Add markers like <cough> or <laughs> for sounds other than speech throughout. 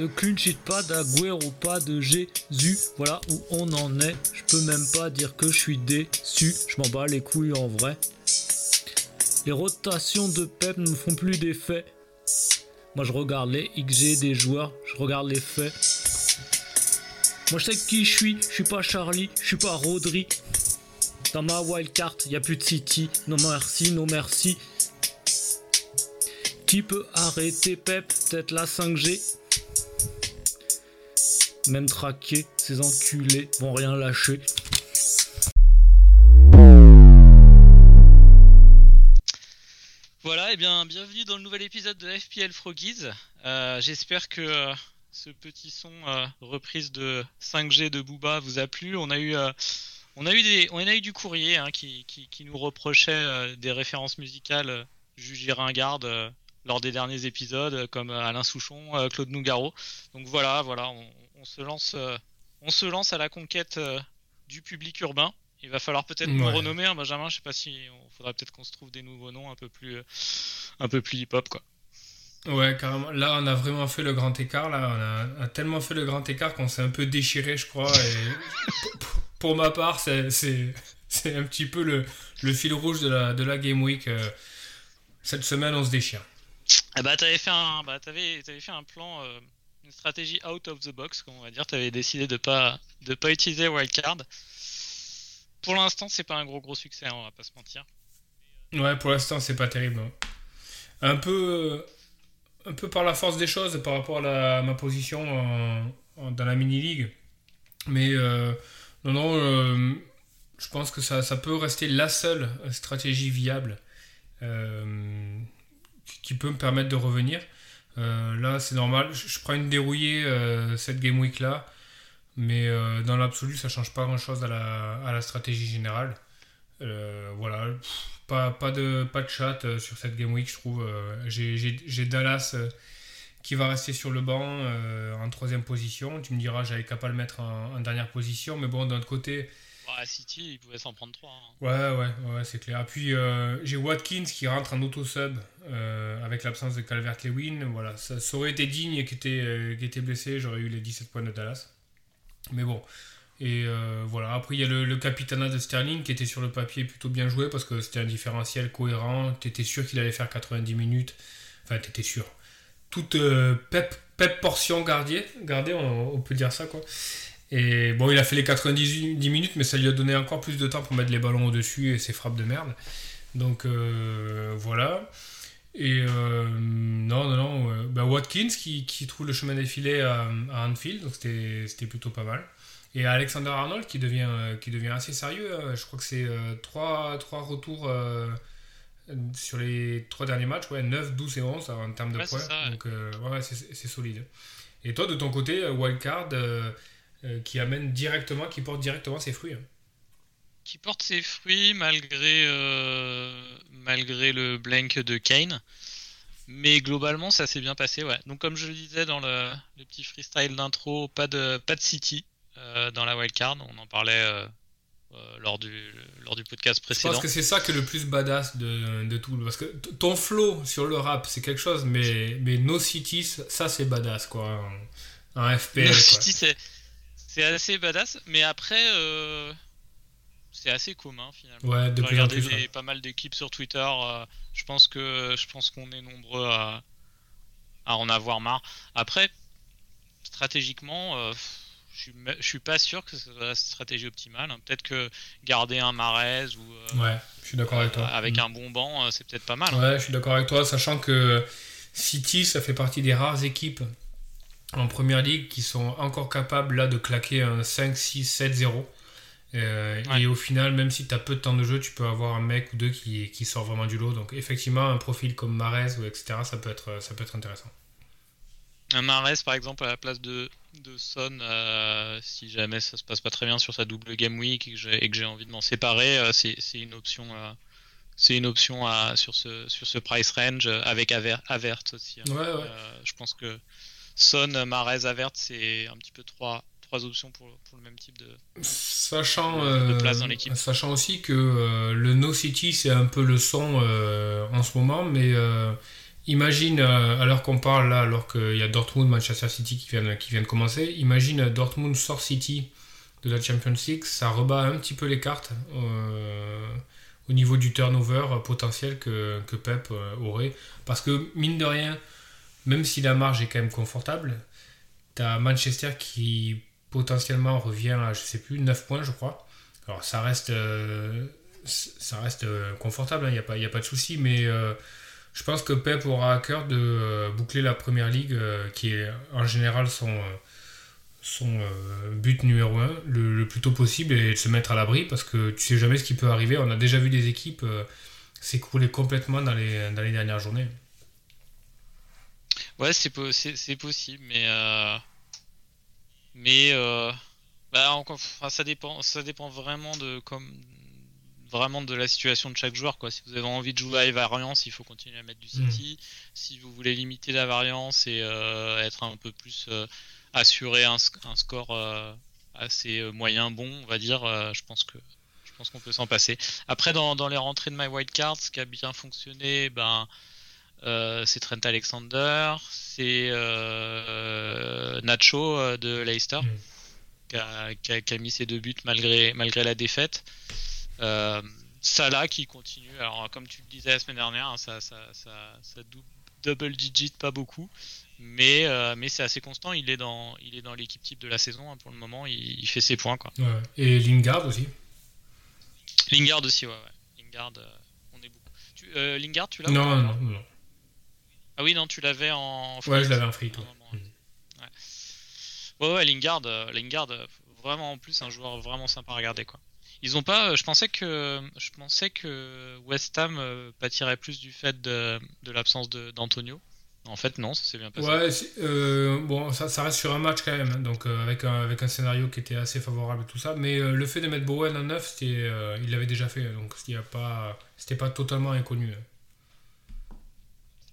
De clean sheet, pas d'Aguero, pas de Jésus. Voilà où on en est. Je peux même pas dire que je suis déçu. Je m'en bats les couilles en vrai. Les rotations de Pep ne font plus d'effet. Moi je regarde les XG des joueurs, je regarde les faits. Moi je sais qui je suis, je suis pas Charlie, je suis pas Rodri. Dans ma wildcard, y a plus de City. Non merci, non merci. Qui peut arrêter Pep? Peut-être la 5G. Même traqué, ces enculés vont rien lâcher. Voilà, et bien bienvenue dans le nouvel épisode de FPL Froggies. Euh, J'espère que euh, ce petit son euh, reprise de 5G de Booba vous a plu. On a eu, on a eu, des, on a eu du courrier hein, qui, qui, qui nous reprochait des références musicales jugées ringardes lors des derniers épisodes, comme Alain Souchon, Claude Nougaro. Donc voilà, voilà, on, on se lance, euh, on se lance à la conquête euh, du public urbain. Il va falloir peut-être nous Ouais. renommer, hein, Benjamin. Je sais pas si, on faudra peut-être qu'on se trouve des nouveaux noms un peu plus, euh, un peu plus hip-hop, quoi. Ouais, carrément. Là, on a vraiment fait le grand écart. Là, on a, tellement fait le grand écart qu'on s'est un peu déchiré, je crois. Et pour- ma part, c'est c'est- c'est un petit peu le, le fil rouge de la, de la Game Week. Cette semaine, on se déchire. Ah bah t'avais fait un, bah t'avais, t'avais fait un plan, euh, stratégie out of the box, comme on va dire. T'avais décidé de pas, de pas utiliser wildcard. Pour l'instant, c'est pas un gros gros succès, hein, on va pas se mentir. Ouais, pour l'instant, c'est pas terrible. non. Un peu, un peu par la force des choses par rapport à, la- ma position dans la mini-league. Mais euh, non, non, euh, je pense que ça, ça peut rester la seule stratégie viable euh, qui peut me permettre de revenir. Euh, là, c'est normal. Je, prends une dérouillée euh, cette game week là. Mais euh, dans l'absolu, ça change pas grand chose à la, stratégie générale. Voilà, pas, de, chat sur cette game week, je trouve. J'ai- Dallas qui va rester sur le banc en troisième position. Tu me diras, j'avais qu'à pas le mettre en, en dernière position. Mais bon, d'un autre côté, Bah, City, il pouvait s'en prendre trois. hein. ouais, ouais, ouais, c'est clair. Puis euh, j'ai Watkins qui rentre en auto-sub euh, avec l'absence de Calvert-Lewin. Voilà, ça, aurait été digne qui était, euh, blessé. J'aurais eu les 17 points de Dallas. Mais bon. Et euh, voilà, après il y a le, capitanat de Sterling qui était sur le papier plutôt bien joué parce que c'était un différentiel cohérent. Tu étais sûr qu'il allait faire 90 minutes. Enfin, tu étais sûr. Toute pep, pep portion gardée, gardée on peut dire ça quoi. Et bon, il a fait les 90 minutes, mais ça lui a donné encore plus de temps pour mettre les ballons au-dessus et ses frappes de merde. Donc euh, voilà. Et euh, non, non, non. euh, bah, Watkins qui, qui trouve le chemin des filets à, à Anfield, donc c'était plutôt pas mal. Et Alexander Arnold qui devient, euh, qui devient assez sérieux. Je crois que c'est 3, retours euh, sur les 3 derniers matchs. Ouais, 9, 12 et 11 en termes de Ouais, points. ça, ouais. Donc ouais, c'est solide. Et toi, de ton côté, Wildcard euh, qui amène directement, qui porte directement ses fruits. hein. Qui porte ses fruits malgré, euh, malgré le blank de Kane. Mais globalement, ça s'est bien passé, ouais. Donc, comme je le disais dans le, le petit freestyle d'intro, pas de, pas de City euh, dans la wildcard. On en parlait lors, du, lors du podcast Je précédent. pense que c'est ça qui est le plus badass de, de tout. Parce que ton flow sur le rap, c'est quelque chose, mais, mais No City, ça c'est badass, quoi. En FPL, No. City, c'est c'est assez badass, mais après, euh, c'est assez commun finalement. Ouais, de J'ai plus des- ouais. pas mal d'équipes sur Twitter. euh, je pense que je pense qu'on est nombreux à, à en avoir marre. Après, stratégiquement, euh, je suis, je suis pas sûr que ce soit la stratégie optimale. hein. Peut-être que garder un Marez ou Ouais, je suis d'accord avec toi. avec Mm. un bon banc, c'est peut-être pas mal. hein. Ouais, je suis d'accord avec toi, sachant que City, ça fait partie des rares équipes en première ligue qui sont encore capables là de claquer un 5, 6, 7, 0. Euh, Ouais. Et au final, même si tu as peu de temps de jeu, tu peux avoir un mec ou deux qui, qui sort vraiment du lot. Donc effectivement, un profil comme Marez ou etc., ça peut être, ça peut être intéressant. Un Mahrez, par exemple, à la place de, de Son, euh, si jamais ça se passe pas très bien sur sa double game week et que j'ai, envie de m'en séparer, euh, c'est, c'est une option. euh, c'est une option à, sur, ce, sur ce price range avec Aver, Avert aussi. hein. Ouais, ouais. Euh, je pense que Son, Mahrez, Avert, c'est un petit peu trois, trois options pour, pour le même type de. Sachant, De euh, place dans l'équipe. sachant aussi que euh, le No City, c'est un peu le son euh, en ce moment, mais imagine, alors qu'on parle là, alors qu'il y a Dortmund, Manchester City qui viennent, qui viennent commencer, imagine Dortmund sort City de la Champions League, ça rebat un petit peu les cartes euh, au niveau du turnover potentiel que, que Pep euh, aurait. Parce que, mine de rien, même si la marge est quand même confortable, T'as Manchester qui potentiellement revient à, je sais plus, 9 points, je crois. Alors ça reste, euh, euh, confortable, il n'y a, pas- de souci, mais euh, je pense que Pep aura à cœur de boucler la première ligue, qui est en général son, but numéro 1, le, plus tôt possible, et de se mettre à l'abri, parce que tu sais jamais ce qui peut arriver. On a déjà vu des équipes s'écrouler complètement dans les, dans les dernières journées. Ouais, c'est, po- possible, mais. euh, Mais. euh, Bah, enfin, ça dépend, ça dépend vraiment de comme vraiment de la situation de chaque joueur quoi. Si vous avez envie de jouer à variance, il faut continuer à mettre du City. Si vous voulez limiter la variance et euh, être un peu plus assurer un, sc- un score assez moyen bon, on va dire, je pense que je pense qu'on peut s'en passer. Après dans, dans les rentrées de My Wild Card, ce qui a bien fonctionné, ben euh, c'est Trent Alexander, c'est euh, Nacho euh, de Leicester Mm. qui, a, qui a- qui a mis ses deux buts malgré, malgré la défaite. Euh, Salah qui continue. Alors, comme tu le disais la semaine dernière, hein, ça, ça, ça, ça dou- double digit pas beaucoup, mais, mais c'est assez constant. Il est dans, il est dans l'équipe type de la saison hein, pour le moment. Il, il fait ses points quoi. Ouais. Et Lingard aussi. Lingard aussi, ouais. ouais. Lingard, on est beaucoup. Tu, Lingard, tu l'as Non, non, non. Ah oui, non, tu l'avais en. Ouais, free je l'avais en free, ouais. Ouais, ouais, Lingard, euh, Lingard, euh, vraiment en plus un joueur vraiment sympa à regarder quoi. Ils ont pas, euh, je pensais que, je pensais que West Ham pâtirait plus du fait de, de l'absence de- d'Antonio. En fait, non, ça s'est bien passé. Ouais, euh, bon, ça, ça reste sur un match quand même, hein, donc euh, avec, un, avec un scénario qui était assez favorable et tout ça. Mais euh, le fait de mettre Bowen en 9, c'était, euh, il l'avait déjà fait, donc il y a pas, c'était pas totalement inconnu. hein.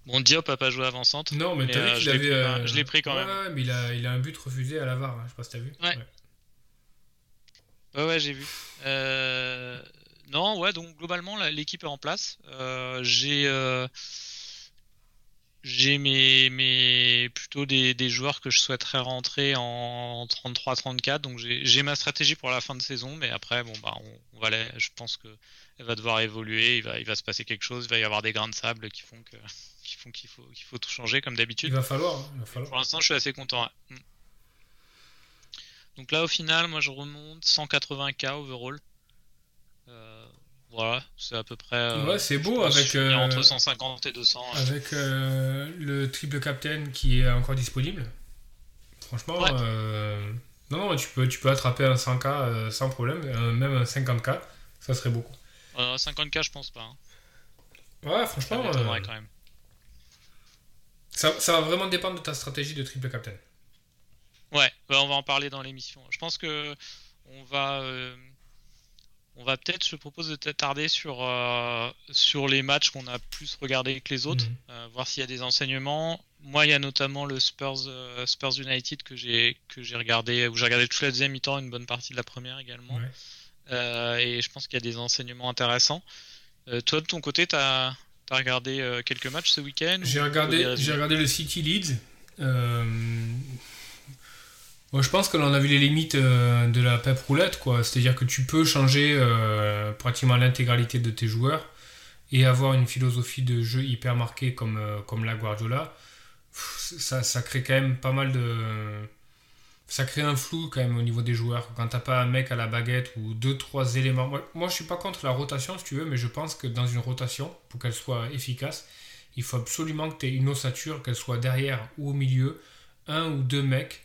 Bon, Diop a pas joué avant-centre. Non, mais Mais, t'as vu euh, qu'il je l'ai avait. pris quand euh, même- je l'ai pris quand ouais, même. ouais, mais il a, il a un but refusé à la VAR, hein, je sais pas si t'as vu. Ouais. Ouais, ouais, j'ai vu. Euh, Non, ouais, donc globalement, l'équipe est en place. Euh, j'ai euh, j'ai mes, mes plutôt des, des joueurs que je souhaiterais rentrer en 33-34. Donc j'ai ma stratégie pour la fin de saison, mais après, bon, bah, on, on va la- je pense que elle va devoir évoluer. Il va, il va se passer quelque chose. Il va y avoir des grains de sable qui font que qui font qu'il faut qu'il faut tout changer comme Il d'habitude. va falloir. hein, il va falloir. Pour l'instant, je suis assez content. ouais. Mm. Donc là, au final, moi, je remonte 180k overall. Euh, voilà, c'est à peu près. euh, Ouais, c'est beau avec, euh, entre 150 et 200. ouais. Avec le triple captain qui est encore disponible. Franchement, Ouais. non, non, tu peux, tu peux attraper un 100k euh, sans problème, même un 50k, ça serait beaucoup. Euh, 50k, je pense pas. hein. Ouais, franchement, quand même. Ça, ça va vraiment dépendre de ta stratégie de triple captain. Ouais, bah, on va en parler dans l'émission. Je pense que on va, euh, on va peut-être, je propose de t'attarder sur euh, sur les matchs qu'on a plus regardé que les autres, Mhm. euh, voir s'il y a des enseignements. Moi, il y a notamment le Spurs Spurs United que j'ai que j'ai regardé, où j'ai regardé toute la deuxième mi-temps, une bonne partie de la première également. Ouais. Et je pense qu'il y a des enseignements intéressants. Toi, de ton côté, t'as as regardé euh, quelques matchs ce week-end J'ai regardé, j'ai regardé le City Leeds. Euh, bon, je pense que l'on a vu les limites euh, de la pep roulette, quoi. C'est-à-dire que tu peux changer euh, pratiquement l'intégralité de tes joueurs et avoir une philosophie de jeu hyper marquée comme, comme la Guardiola. Ça, ça crée quand même pas mal de. Ça crée un flou quand même au niveau des joueurs. Quand t'as pas un mec à la baguette ou deux, trois éléments. Moi, je suis pas contre la rotation si tu veux, mais je pense que dans une rotation, pour qu'elle soit efficace, il faut absolument que tu aies une ossature, qu'elle soit derrière ou au milieu, un ou deux mecs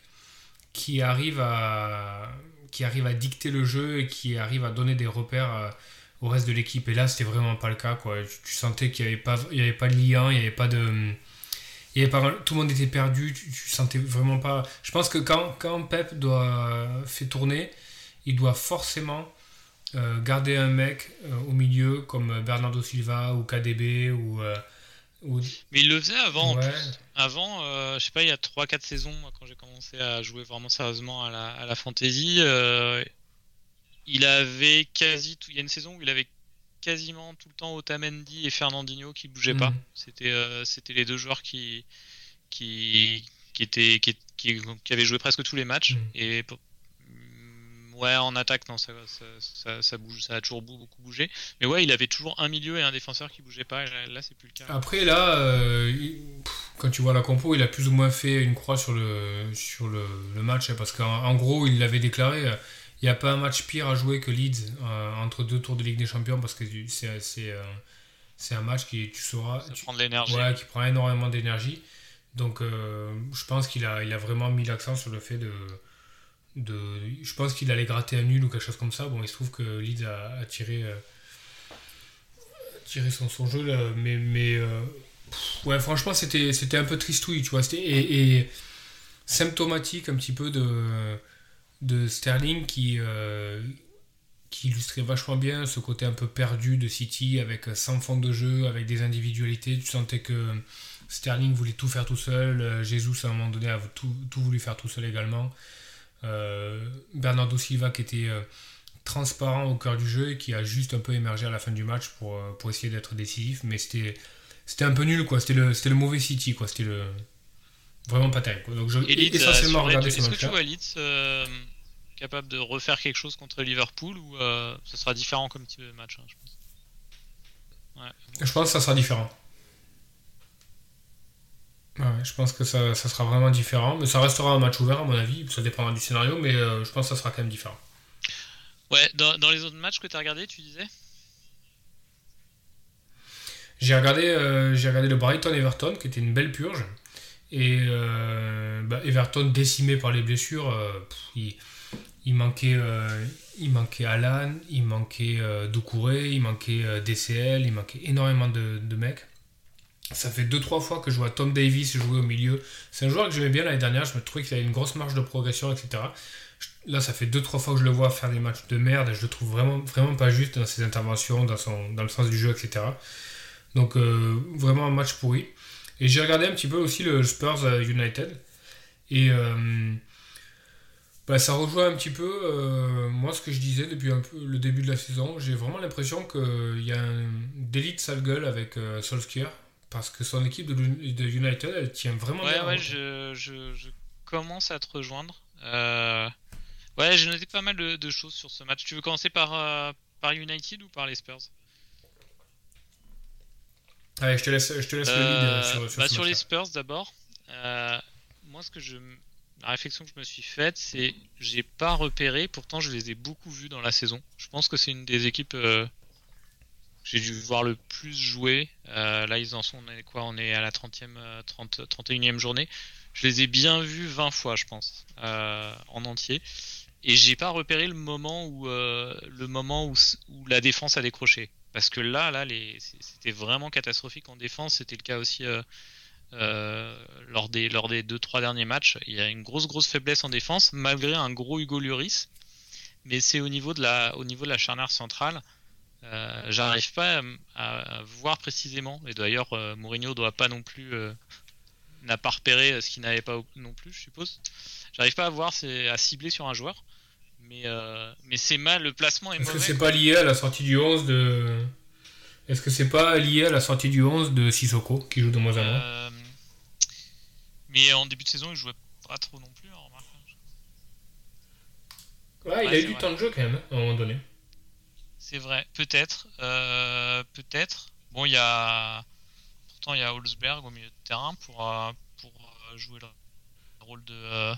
qui arrivent à, qui arrive à dicter le jeu et qui arrive à donner des repères au reste de l'équipe. Et là, c'était vraiment pas le cas. Quoi. Tu, sentais qu'il n'y avait, pas, avait pas de lien, il n'y avait pas de. Il y avait pas, tout le monde était perdu, tu, tu, sentais vraiment pas. Je pense que quand, quand Pep doit fait tourner, il doit forcément euh, garder un mec euh, au milieu comme Bernardo Silva ou KDB ou. Euh, Mais il le faisait avant. Avant, je sais pas, il y a 3-4 saisons, quand j'ai commencé à jouer vraiment sérieusement à la, à la fantasy, il avait quasi. Tout... Il y a une saison où il avait quasiment tout le temps Otamendi et Fernandinho qui bougeaient pas. Mhm. C'était c'était les deux joueurs qui qui qui étaient qui, qui, avaient joué presque tous les matchs mhm. et Ouais, en attaque, non, ça, ça, bouge, ça a toujours beaucoup bougé. Mais ouais, il avait toujours un milieu et un défenseur qui bougeait pas. là, c'est plus le cas. Après, là, euh, quand tu vois la compo, il a plus ou moins fait une croix sur le, sur le, match. Hein, parce qu'en gros, il l'avait déclaré. Euh, il n'y a pas un match pire à jouer que Leeds euh, entre deux tours de Ligue des Champions parce que c'est c'est un match qui tu sauras prend de l'énergie ouais, qui prend énormément d'énergie donc je pense qu'il a il a vraiment mis l'accent sur le fait de de, je pense qu'il allait gratter un nul ou quelque chose comme ça. Bon, il se trouve que Leeds a, tiré, euh, tiré son, son jeu, là, mais, mais euh, ouais, franchement, c'était, c'était un peu tristouille, tu vois. Et, et, symptomatique un petit peu de, de Sterling qui, euh, qui illustrait vachement bien ce côté un peu perdu de City avec 100 fond de jeu, avec des individualités. Tu sentais que Sterling voulait tout faire tout seul. Jésus, à un moment donné, a tout, tout voulu faire tout seul également. Euh, Bernardo Silva qui était euh, transparent au cœur du jeu et qui a juste un peu émergé à la fin du match pour, euh, pour essayer d'être décisif. Mais c'était, c'était un peu nul, quoi. C'était le, c'était le mauvais City, quoi. C'était le. Vraiment pas terrible. Quoi. Donc, je, essentiellement regarder ce match Est-ce que tu vois Leeds capable de refaire quelque chose contre Liverpool ou ce sera différent comme type de match, hein, je pense. Je pense que ça sera différent. Je pense que ça, sera vraiment différent, mais ça restera un match ouvert à mon avis, ça dépendra du scénario, mais euh, je pense que ça sera quand même différent. Ouais, dans, les autres matchs que tu as regardé, tu disais? J'ai regardé, euh, j'ai regardé le Brighton-Everton, qui était une belle purge, et euh, bah, Everton décimé par les blessures, il, manquait, il manquait Alan, il manquait Doucouré, il manquait DCL, il manquait énormément de, de mecs. Ça fait 2-3 fois que je vois Tom Davis jouer au milieu. C'est un joueur que j'aimais bien l'année dernière, je me trouvais qu'il avait une grosse marge de progression, etc. Là, ça fait 2-3 fois que je le vois faire des matchs de merde et je le trouve vraiment, pas juste dans ses interventions, dans, dans le sens du jeu, etc. Donc, euh, vraiment un match pourri. Et j'ai regardé un petit peu aussi le Spurs euh, United. Et euh, bah, ça rejoint un petit peu moi ce que je disais depuis un peu le début de la saison. J'ai vraiment l'impression qu'il y a un délit de sale gueule avec Solskjaer parce que son équipe de, United, elle tient vraiment ouais, bien. Ouais, je, je, commence à te rejoindre. Euh, ouais, j'ai noté pas mal de, choses sur ce match. Tu veux commencer par, euh, par United ou par les Spurs? Allez, je te laisse, je te laisse le lead euh, sur, sur, bah, sur les Spurs d'abord. moi, ce que je, la réflexion que je me suis faite, c'est j'ai pas repéré. Pourtant, je les ai beaucoup vus dans la saison. Je pense que c'est une des équipes j'ai dû voir le plus jouer. Euh, là, ils en sont, on est quoi On est à la 30e, 30, 31e journée. Je les ai bien vus 20 fois, je pense, euh, en entier. Et j'ai pas repéré le moment où, euh, le moment où, la défense a décroché. Parce que là, là, c'était vraiment catastrophique en défense. C'était le cas aussi lors des lors des deux trois derniers matchs. Il y a une grosse grosse faiblesse en défense, malgré un gros Hugo Lloris. Mais c'est au niveau de la au niveau de la charnière centrale. Euh, j'arrive pas à, voir précisément. Et d'ailleurs, euh, Mourinho doit pas non plus euh, n'a pas repéré ce qu'il n'avait pas non plus, je suppose. J'arrive pas à voir, c'est à cibler sur un joueur. Mais, mais c'est mal, le placement est, Est-ce que c'est pas lié à la sortie du 11 de. Est-ce que c'est pas lié à la sortie du 11 de Sissoko qui joue de moins en moins? Mais en début de saison, il jouait pas trop non plus. Hein, ouais, il a eu du temps de jeu quand même, hein, à un moment donné. C'est vrai, peut-être. Euh, peut-être. Bon, il y a. Pourtant, il y a Holzberg au milieu de terrain pour, euh, pour euh, jouer le rôle de,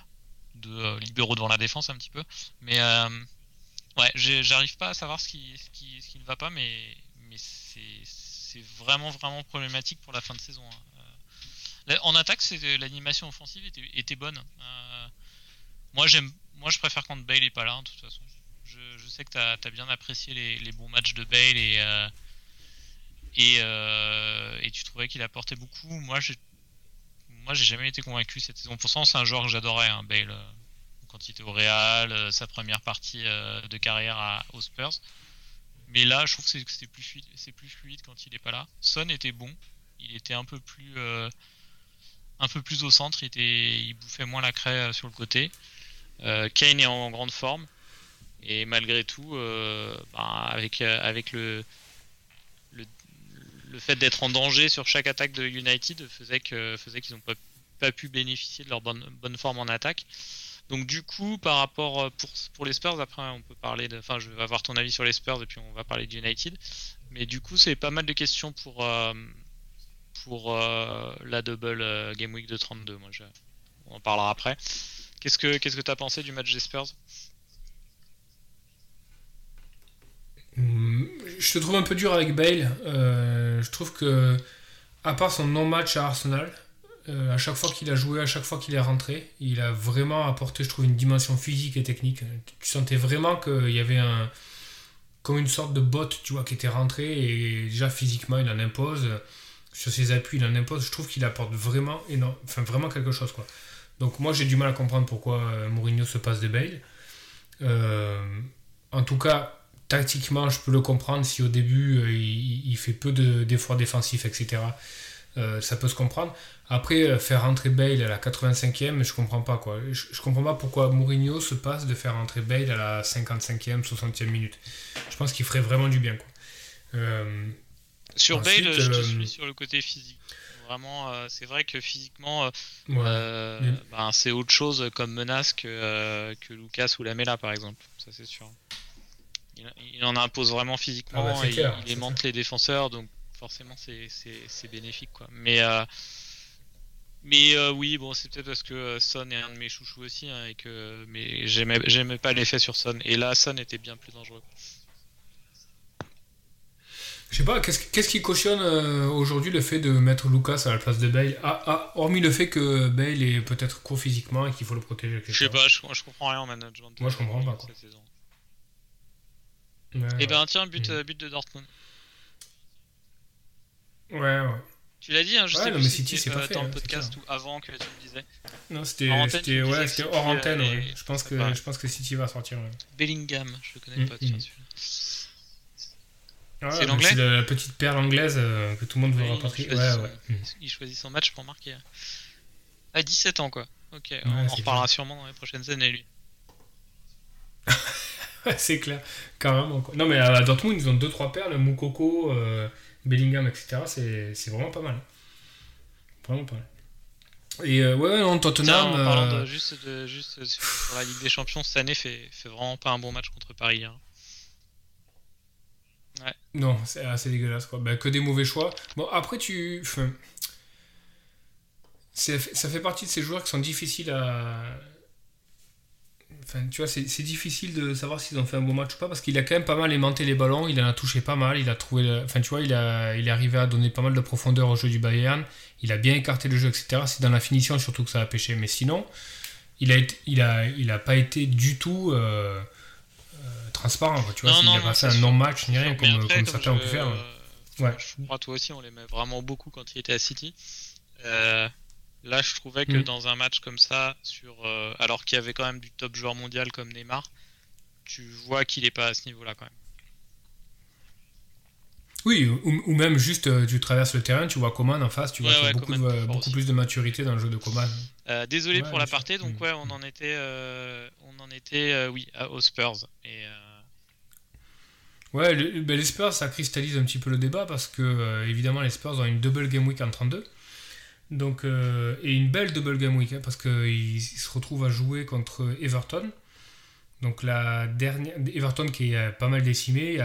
de libéraux devant la défense un petit peu. Mais ouais, j'arrive pas à savoir ce qui, ce qui, ce qui ne va pas, mais, mais c'est vraiment, vraiment problématique pour la fin de saison. Hein. En attaque, l'animation offensive était, bonne. moi, j'aime, moi, je préfère quand Bale est pas là, hein, de toute façon. Je, sais que tu as, bien apprécié les, bons matchs de Bale et, euh, et, euh, et, tu trouvais qu'il apportait beaucoup. Moi, j'ai, moi, j'ai jamais été convaincu cette saison. Pourtant, c'est un joueur que j'adorais, hein, Bale. Euh, quand il était au Real, sa première partie de carrière à, aux Spurs. Mais là, je trouve que c'est plus fluide, plus fluide quand il est pas là. Son était bon, il était un peu plus, un peu plus au centre, il, bouffait moins la craie sur le côté. Euh, Kane est en grande forme. Et malgré tout, euh, bah, avec, euh, le, fait d'être en danger sur chaque attaque de United faisait qu'ils n'ont pas, pu bénéficier de leur bonne, forme en attaque. Donc du coup, par rapport pour, pour les Spurs, après on peut parler de, enfin je vais avoir ton avis sur les Spurs et puis on va parler de United. Mais du coup, c'est pas mal de questions pour pour la double game week de 32. Moi, on en parlera après. Qu'est-ce que qu'est-ce que t'as pensé du match des Spurs? Hmm, Je te trouve un peu dur avec Bale. Euh, je trouve que, à part son non-match à Arsenal, euh, à chaque fois qu'il a joué, à chaque fois qu'il est rentré, il a vraiment apporté, je trouve, une dimension physique et technique. Tu sentais vraiment qu'il y avait un comme une sorte de bot, tu vois, qui était rentré et déjà physiquement il en impose. Sur ses appuis, il en impose. Je trouve qu'il apporte vraiment, énorme, enfin, vraiment quelque chose, quoi. Donc moi j'ai du mal à comprendre pourquoi euh, Mourinho se passe de Bale. Euh, en tout cas, tactiquement, je peux le comprendre si au début euh, il, fait peu d'efforts défensifs, etc. ça peut se comprendre. Après, faire rentrer Bale à la 85e, je comprends pas quoi. Je, comprends pas pourquoi Mourinho se passe de faire rentrer Bale à la 55e, 60e minute. Je pense qu'il ferait vraiment du bien quoi. Sur Bale, je te suis sur le côté physique. Vraiment, euh, c'est vrai que physiquement, euh, euh, ben, c'est autre chose comme menace que, que Lucas ou Lamela, par exemple. Ça, c'est sûr. Il, en impose vraiment physiquement ah bah, et il aimante les défenseurs, donc forcément, c'est bénéfique. Quoi. Mais. Mais oui, bon, c'est peut-être parce que Son est un de mes chouchous aussi, hein, et que mais j'aimais pas l'effet sur Son. Et là, Son était bien plus dangereux. Je sais pas, qu'est-ce qui cautionne euh, aujourd'hui le fait de mettre Lucas à la place de Bale? Ah, ah, Hormis le fait que Bale est peut-être court physiquement et qu'il faut le protéger. Je sais pas, je, comprends rien en management. Moi je comprends pas quoi. et eh ben tiens, but, mm. but de Dortmund. Ouais, ouais. Tu l'as dit, hein, je ouais, sais pas si City, euh, pas dans le podcast ou avant que tu me disais. Non, c'était ouais, hors antenne. Ouais. Je, pense que, je pense que City va sortir. Bellingham, je le connais mm, pas, tiens, mm. celui-là. Ah c'est l'anglais C'est la petite perle anglaise euh, que tout le monde veut rapatrier. Il choisit, ouais, ouais. il choisit son match pour marquer. À 17 ans, quoi. Ok, on en reparlera sûrement dans les prochaines années, lui. <laughs> c'est clair, carrément. Quoi. Non, mais à Dortmund, ils ont 2-3 perles, Moukoko, euh, Bellingham, etc. C'est vraiment pas mal. Vraiment pas mal. Et euh, ouais, non, Tottenham. Tiens, en parlant de, juste, de, juste sur la Ligue des Champions, cette année fait, fait vraiment pas un bon match contre Paris. Hein. Non, c'est assez dégueulasse quoi. Bah, que des mauvais choix. Bon, après, tu. Ça fait partie de ces joueurs qui sont difficiles à. Enfin, tu vois, c'est difficile de savoir s'ils ont fait un bon match ou pas parce qu'il a quand même pas mal aimanté les ballons, il en a touché pas mal, il a trouvé. Enfin, tu vois, il, a, il est arrivé à donner pas mal de profondeur au jeu du Bayern, il a bien écarté le jeu, etc. C'est dans la finition surtout que ça a pêché. Mais sinon, il a, il a, il a pas été du tout. Euh, transparent. Tu vois, s'il n'y a pas fait un non-match ni rien comme, comme, certains ont pu faire. Ouais. Je crois toi aussi, on l'aimait vraiment beaucoup quand il était à City. Euh, là, je trouvais que mm. dans un match comme ça, sur, euh, alors qu'il y avait quand même du top joueur mondial comme Neymar, tu vois qu'il n'est pas à ce niveau-là quand même. Oui, ou, même juste euh, tu traverses le terrain, tu vois Coman en face, tu vois qu'il y a beaucoup, beaucoup plus de maturité dans le jeu de Coman. désolé pour l'aparté, donc mm. ouais, on en était, on en était oui, aux Spurs. Et, Ouais, ben, les Spurs, ça cristallise un petit peu le débat parce que, euh, évidemment, les Spurs ont une double game week en 32. Donc, euh, et une belle double game week hein, parce qu'ils se retrouvent à jouer contre Everton. Donc, la dernière. Everton qui est pas mal décimé,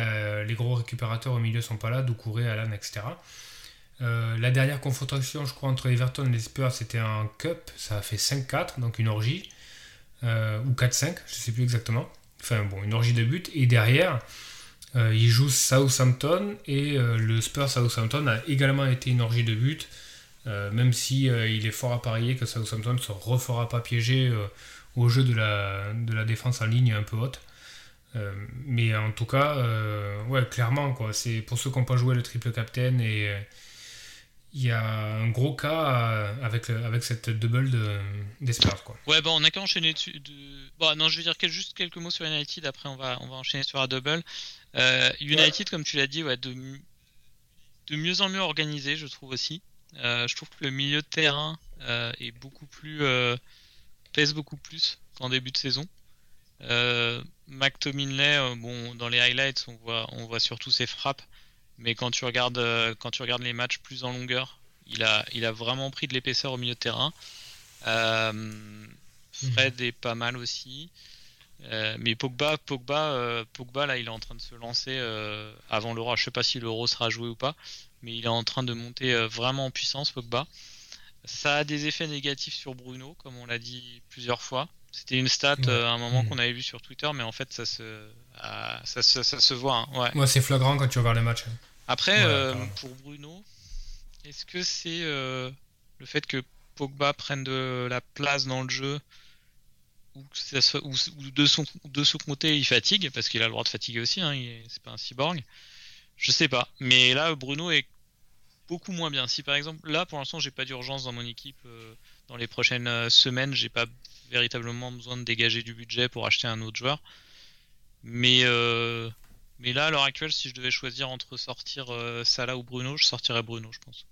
les gros récupérateurs au milieu sont pas là, Doucouré, Alan, etc. Euh, la dernière confrontation, je crois, entre Everton et les Spurs, c'était un cup, ça a fait 5-4, donc une orgie, ou 4-5, je sais plus exactement. Enfin bon, une orgie de but. Et derrière, euh, il joue Southampton et euh, le Spurs Southampton a également été une orgie de buts, euh, même si il est fort à parier que Southampton se refera pas piéger au jeu de la, de la défense en ligne un peu haute. Euh, mais en tout cas, euh, ouais, clairement, quoi. C'est pour ceux qui n'ont pas joué le triple captain et euh, il y a un gros cas avec, avec cette double d'Espers, quoi. Ouais, bon, on a qu'à enchaîner dessus. De... Bon, non, je veux dire juste quelques mots sur United. Après, on va, on va enchaîner sur la double. United, comme tu l'as dit, ouais, de, de mieux en mieux organisé, je trouve aussi. je trouve que le milieu de terrain est beaucoup plus pèse beaucoup plus qu'en début de saison. Euh, McTominay, euh, bon, dans les highlights, on voit, on voit surtout ses frappes, mais quand tu regardes, euh, quand tu regardes les matchs plus en longueur, il a, il a vraiment pris de l'épaisseur au milieu de terrain. Fred mhm. est pas mal aussi. Mais Pogba, Pogba, Pogba, là, il est en train de se lancer avant l'Euro. Je sais pas si l'Euro sera joué ou pas, mais il est en train de monter vraiment en puissance, Pogba. Ça a des effets négatifs sur Bruno, comme on l'a dit plusieurs fois. C'était une stat euh, à un moment mm. qu'on avait vu sur Twitter, mais en fait, ça se, ah, ça, se voit. Hein, ouais. Moi, c'est flagrant quand tu regardes les matchs. Hein. Après, euh, pour Bruno, est-ce que c'est euh, le fait que Pogba prenne de la place dans le jeu ou, de, son, de son côté il fatigue, parce qu'il a le droit de fatiguer aussi, hein, c'est pas un cyborg. Je sais pas. Mais là, Bruno est beaucoup moins bien. Si par exemple, là pour l'instant, j'ai pas d'urgence dans mon équipe dans les prochaines semaines, j'ai pas véritablement besoin de dégager du budget pour acheter un autre joueur. Mais, euh, mais là, à l'heure actuelle, si je devais choisir entre sortir euh, Salah ou Bruno, je sortirais Bruno, je pense.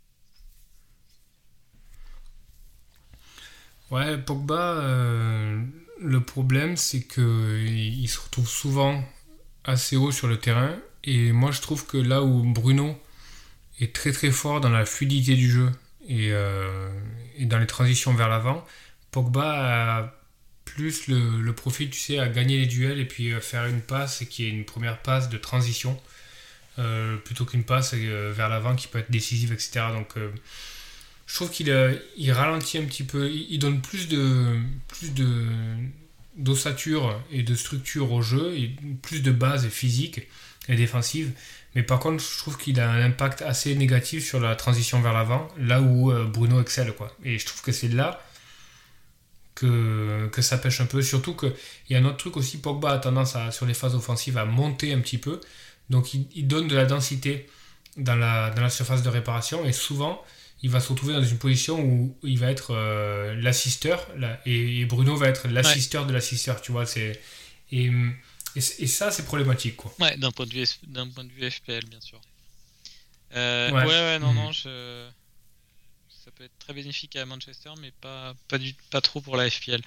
Ouais, Pogba, euh, le problème, c'est qu'il se retrouve souvent assez haut sur le terrain. Et moi, je trouve que là où Bruno est très très fort dans la fluidité du jeu et, et dans les transitions vers l'avant, Pogba a plus le, profil, tu sais, à gagner les duels et puis euh, faire une passe qui est une première passe de transition euh, plutôt qu'une passe euh, vers l'avant qui peut être décisive, etc. Donc, je trouve qu'il il ralentit un petit peu, il, donne plus de plus de d'ossature et de structure au jeu, plus de base physique et défensive. Mais par contre, je trouve qu'il a un impact assez négatif sur la transition vers l'avant, là où Bruno excelle. Quoi. Et je trouve que c'est là que, ça pêche un peu. Surtout qu'il y a un autre truc aussi, Pogba a tendance à, sur les phases offensives à monter un petit peu. Donc il, donne de la densité dans la, dans la, surface de réparation et souvent il va se retrouver dans une position où il va être euh, l'assisteur et, Bruno va être l'assisteur de l'assisteur, tu vois. C'est, et, et, ça c'est problématique. Quoi. Ouais, d'un point, de vue, d'un point de vue FPL bien sûr. Euh, ouais. ouais, non, non, mm. je ça peut être très bénéfique à Manchester, mais pas, pas, du, pas trop pour la FPL.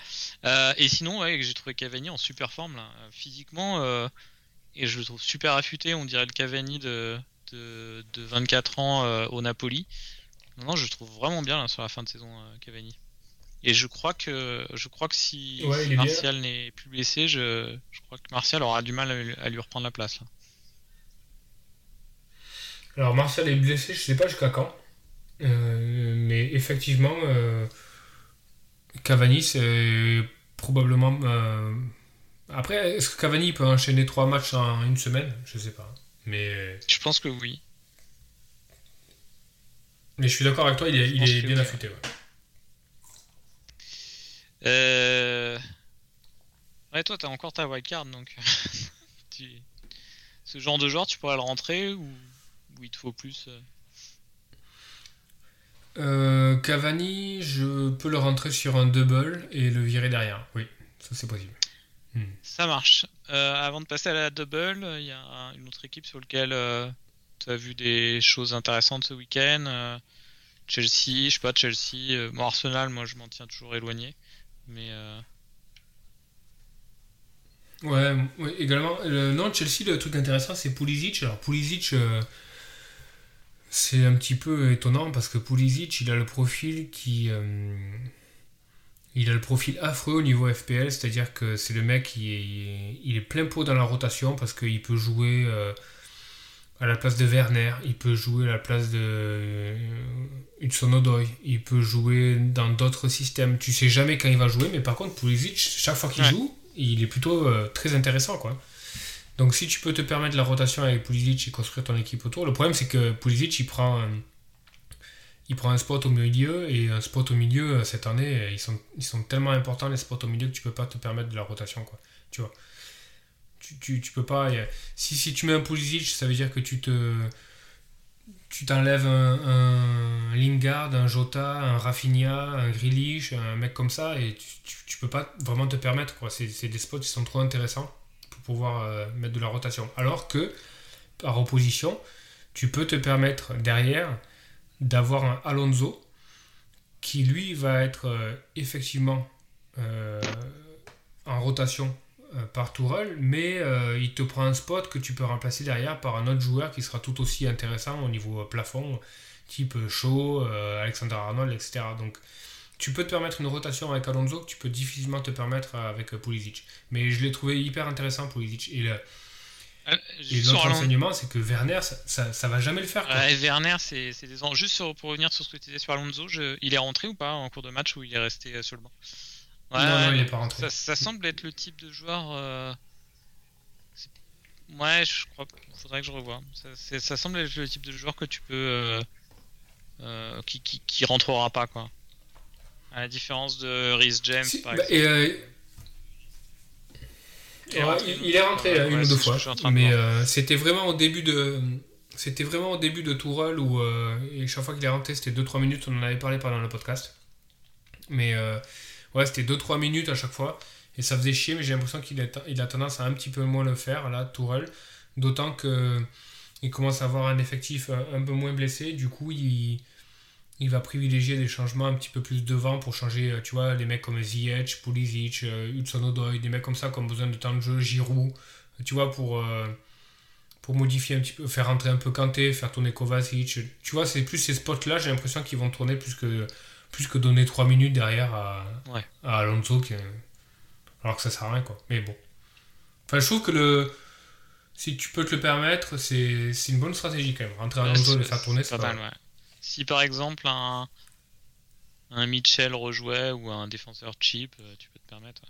Euh, et sinon, ouais, j'ai trouvé Cavani en super forme là. physiquement, euh, et je le trouve super affûté. On dirait le Cavani de, de, 24 ans euh, au Napoli. Non, je trouve vraiment bien là, sur la fin de saison Cavani. Et je crois que je crois que si, Martial n'est plus blessé, je, je, crois que Martial aura du mal à, lui reprendre la place. Là. Alors Martial est blessé, je sais pas jusqu'à quand. Euh, mais effectivement, euh, Cavani, c'est probablement. Euh, après, est-ce que Cavani peut enchaîner trois matchs en une semaine? Je sais pas. Mais... Je pense que oui. Mais je suis d'accord avec toi, il est, il est bien affûté. Ouais. Euh... Ouais, toi, t'as encore ta wildcard, donc. <laughs> Ce genre de joueur, tu pourrais le rentrer ou, ou il te faut plus euh, Cavani, je peux le rentrer sur un double et le virer derrière. Oui, ça c'est possible. Hmm. Ça marche. Euh, avant de passer à la double, il y a une autre équipe sur laquelle euh, tu as vu des choses intéressantes ce week-end. Chelsea, je sais pas, Chelsea. bon, Arsenal, moi je m'en tiens toujours éloigné. Mais. Ouais, également. non, Chelsea, le truc intéressant c'est Pulisic. Alors Pulisic c'est un petit peu étonnant parce que Pulisic, il a le profil qui. Euh, il a le profil affreux au niveau FPL, c'est-à-dire que c'est le mec qui est, il est plein pot dans la rotation parce qu'il peut jouer euh, à la place de Werner, il peut jouer à la place de euh, Hudson Odoi, il peut jouer dans d'autres systèmes. Tu sais jamais quand il va jouer, mais par contre, Pulisic, chaque fois qu'il joue, il est plutôt très intéressant. quoi. Donc si tu peux te permettre la rotation avec Pulisic et construire ton équipe autour, le problème c'est que Pulisic il prend, il prend un spot au milieu et un spot au milieu euh, cette année, ils sont, ils sont tellement importants les spots au milieu que tu peux pas te permettre de la rotation quoi. Tu vois? Tu, tu, tu peux pas. Si, si tu mets un Pulisic, ça veut dire que tu te tu t'enlèves un, un, Lingard, un Jota, un Rafinha, un Grealish, un mec comme ça, et tu, tu, peux pas vraiment te permettre. Quoi. C'est, des spots qui sont trop intéressants pour pouvoir euh, mettre de la rotation. Alors que, par opposition, tu peux te permettre derrière d'avoir un Alonso qui lui va être euh, effectivement euh, en rotation par Tourelle, mais il te prend un spot que tu peux remplacer derrière par un autre joueur qui sera tout aussi intéressant au niveau plafond, type Shaw, Alexander Arnold, etc. Donc tu peux te permettre une rotation avec Alonso que tu peux difficilement te permettre avec Pulisic. Mais je l'ai trouvé hyper intéressant Pulisic. Et euh, et l'autre enseignement, c'est que Werner, ça, ça, va jamais le faire. Werner, c'est des Juste pour revenir sur ce que tu disais sur Alonso, il est rentré ou pas en cours de match ou il est resté euh, sur le banc Non, non, il est pas rentré. Ça, semble être le type de joueur. Euh, ouais, je crois. Faudrait que je revoie. Ça, ça, semble être le type de joueur que tu peux. qui, qui, qui, rentrera pas, quoi. À la différence de Rhys James, par bah, exemple il, est rentré une ou deux fois, mais euh, c'était vraiment au début de c'était vraiment au début de Tourelle où euh, chaque fois qu'il est rentré c'était 2-3 minutes, on en avait parlé pendant le podcast. Mais euh, ouais, c'était 2-3 minutes à chaque fois et ça faisait chier, mais j'ai l'impression qu'il a, il a tendance à un petit peu moins le faire là, Tourelle. D'autant que il commence à avoir un effectif un peu moins blessé, du coup il va privilégier des changements un petit peu plus devant pour changer, euh, tu vois, les mecs comme Ziyech, Pulisic, euh, Hudson Odoi, des mecs comme ça qui ont besoin de temps de jeu, Giroud, euh, tu vois, pour, pour modifier un petit peu, faire rentrer un peu Kanté, faire tourner Kovacic. Tu vois, c'est plus ces spots-là, j'ai l'impression qu'ils vont tourner plus que, plus que donner 3 minutes derrière à, à Alonso, qui, alors que ça sert à rien, quoi. Mais bon. Enfin, je trouve que le si tu peux te le permettre, c'est une bonne stratégie quand même. Rentrer Alonso et le faire tourner, c'est pas mal. Si par exemple un, un Mitchell rejouait ou un défenseur cheap, euh, tu peux te permettre.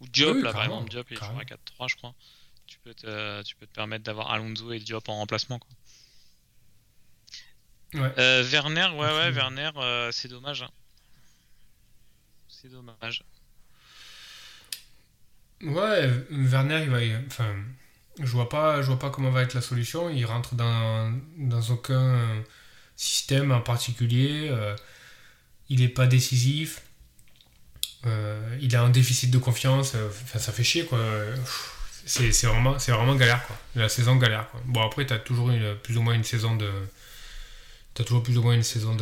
Ou Diop, là, vraiment, Diop, il est à 4-3, je crois. Tu peux te, tu peux te permettre d'avoir Alonso et Diop en remplacement. Quoi. Ouais. Euh, Werner, ouais, ouais, Werner, euh, c'est dommage. Hein. C'est dommage. Ouais, Werner, il va. Enfin, je vois pas, je vois pas comment va être la solution. Il rentre dans, dans aucun système en particulier. Euh, il n'est pas décisif. Il a un déficit de confiance. Enfin, ça fait chier quoi. C'est, vraiment, vraiment galère quoi. La saison galère quoi. Bon après t'as toujours une, plus ou moins une saison de, t'as toujours plus ou moins une saison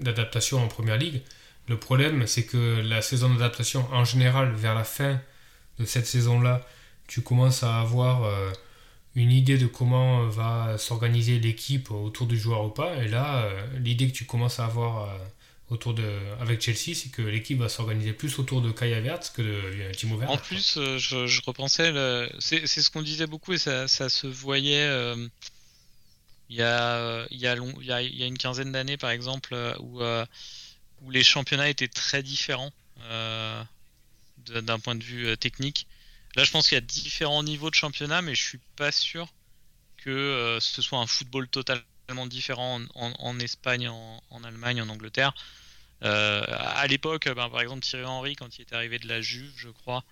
d'adaptation en première ligue. Le problème c'est que la saison d'adaptation en général vers la fin de cette saison là tu commences à avoir euh, une idée de comment euh, va s'organiser l'équipe autour du joueur ou pas. Et là, euh, l'idée que tu commences à avoir autour de, avec Chelsea, c'est que l'équipe va s'organiser plus autour de Kai Havertz que de Timo Werner. En plus, je, repensais, c'est ce qu'on disait beaucoup et ça, se voyait il, y a, une quinzaine d'années, par exemple, où, où les championnats étaient très différents d'un point de vue technique. Là, je pense qu'il y a différents niveaux de championnat, mais je suis pas sûr que euh, ce soit un football totalement différent en, Espagne, en, Allemagne, en Angleterre. Euh, à l'époque, ben, par exemple, Thierry Henry, quand il était arrivé de la Juve, je crois,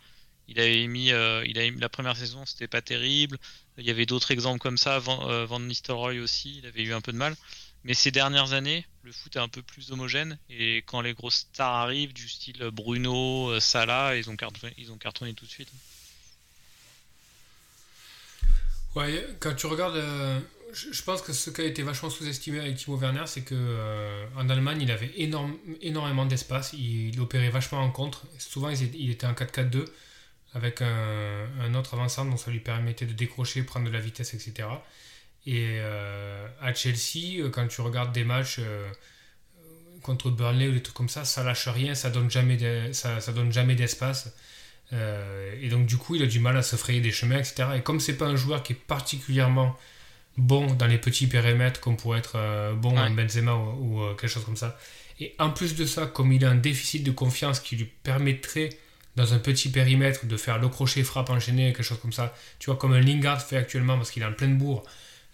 il avait mis, euh, il avait la première saison, c'était pas terrible. Il y avait d'autres exemples comme ça. Van, Van Nistelrooy aussi, il avait eu un peu de mal. Mais ces dernières années, le foot est un peu plus homogène et quand les grosses stars arrivent, du style Bruno, Salah, ils ont cartonné, ils ont cartonné tout de suite. Ouais, quand tu regardes, euh, je pense que ce qui a été vachement sous-estimé avec Timo Werner, c'est que euh, en Allemagne, il avait énormément d'espace, il, opérait vachement en contre. Souvent, il, était en 4-4-2 avec un, autre avançant, donc ça lui permettait de décrocher, prendre de la vitesse, etc. Et euh, à Chelsea, quand tu regardes des matchs contre Burnley ou des trucs comme ça, ça lâche rien, ça donne jamais, ça, ça donne jamais d'espace. Euh, et donc du coup, il a du mal à se frayer des chemins, etc. Et comme c'est pas un joueur qui est particulièrement bon dans les petits périmètres, comme pourrait être euh, bon en Benzema ou, euh, quelque chose comme ça, et en plus de ça, comme il a un déficit de confiance qui lui permettrait dans un petit périmètre de faire le crochet frappe enchaîné, quelque chose comme ça, tu vois, comme un Lingard fait actuellement parce qu'il est en pleine bourre,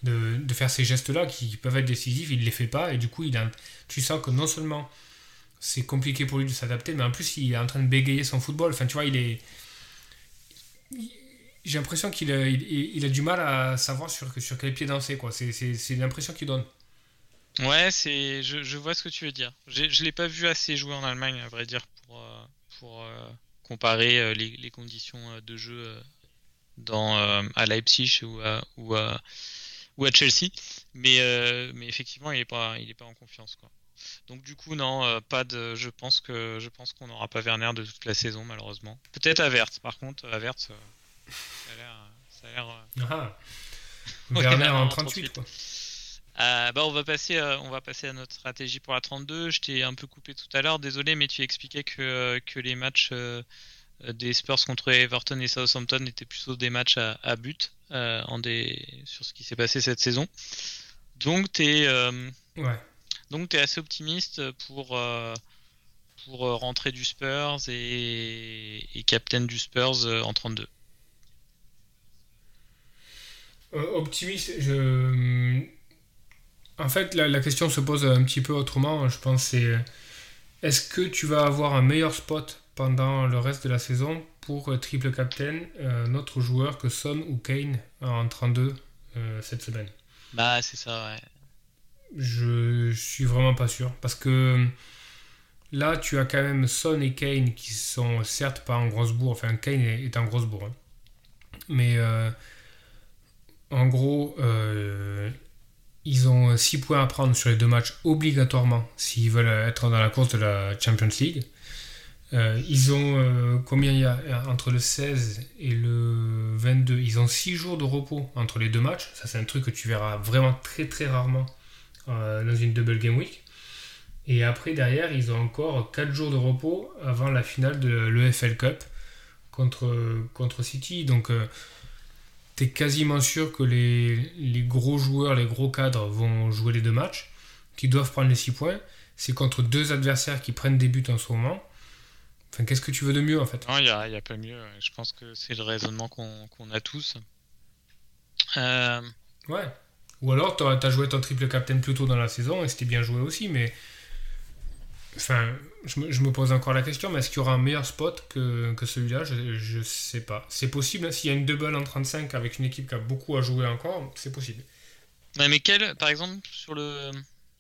de, de faire ces gestes-là qui peuvent être décisifs, il ne les fait pas, et du coup, il a, tu sens que non seulement c'est compliqué pour lui de s'adapter, mais en plus, il est en train de bégayer son football. Enfin, tu vois, il est. J'ai l'impression qu'il a, il, il a du mal à savoir sur, sur quel pied danser, quoi. C'est, l'impression qu'il donne. Ouais, c'est, je, je vois ce que tu veux dire. Je l'ai pas vu assez jouer en Allemagne, à vrai dire, pour, euh, pour euh, comparer euh, les, les conditions euh, de jeu euh, dans, à Leipzig ou à, ou à, ou à Chelsea. Mais, mais effectivement, il est pas, il est pas en confiance, quoi. Donc du coup, non, pas de. Je pense que, je pense qu'on n'aura pas Werner de toute la saison, malheureusement. Peut-être Avert. Par contre, Avert, ça a l'air, ça a l'air. Ah. <laughs> Werner en en 38, 38. quoi. Euh, bah, on va passer, euh, on va passer à notre stratégie pour la 32. Je t'ai un peu coupé tout à l'heure, désolé, mais tu expliquais que, euh, que les matchs euh, des Spurs contre Everton et Southampton étaient plutôt des matchs à, à but en des, sur ce qui s'est passé cette saison. Donc Ouais. donc t'es assez optimiste pour pour rentrer du Spurs et, et captain du Spurs en 32. Euh, optimiste, je. En fait, la, la question se pose un petit peu autrement. Je pense c'est euh, est-ce que tu vas avoir un meilleur spot pendant le reste de la saison pour euh, triple captain euh, notre joueur que Son ou Kane en 32 euh, cette semaine? Bah c'est ça, ouais. Je suis vraiment pas sûr parce que là tu as quand même Son et Kane qui sont certes pas en grosse bourre, enfin Kane est, est en grosse bourre, hein. mais euh, en gros ils ont 6 points à prendre sur les deux matchs obligatoirement s'ils veulent être dans la course de la Champions League. Euh, ils ont euh, combien il y a entre le 16 et le 22 Ils ont 6 jours de repos entre les deux matchs. Ça, c'est un truc que tu verras vraiment très très rarement euh, dans une double game week. Et après, derrière, ils ont encore 4 jours de repos avant la finale de l'EFL Cup contre, contre City. Donc, quasiment sûr que les, les gros joueurs, les gros cadres vont jouer les deux matchs, qui doivent prendre les 6 points. C'est contre deux adversaires qui prennent des buts en ce moment. Enfin, qu'est-ce que tu veux de mieux en fait? Non, il n'y a, y a pas mieux. Je pense que c'est le raisonnement qu'on a tous. Euh, Ouais. Ou alors, tu as joué ton triple captain plus tôt dans la saison et c'était bien joué aussi, mais. Enfin, je me, je me pose encore la question, mais est-ce qu'il y aura un meilleur spot que, que celui-là? Je, je sais pas. C'est possible, hein, s'il y a une double en 35 avec une équipe qui a beaucoup à jouer encore, c'est possible. ouais, mais quel, par exemple, sur le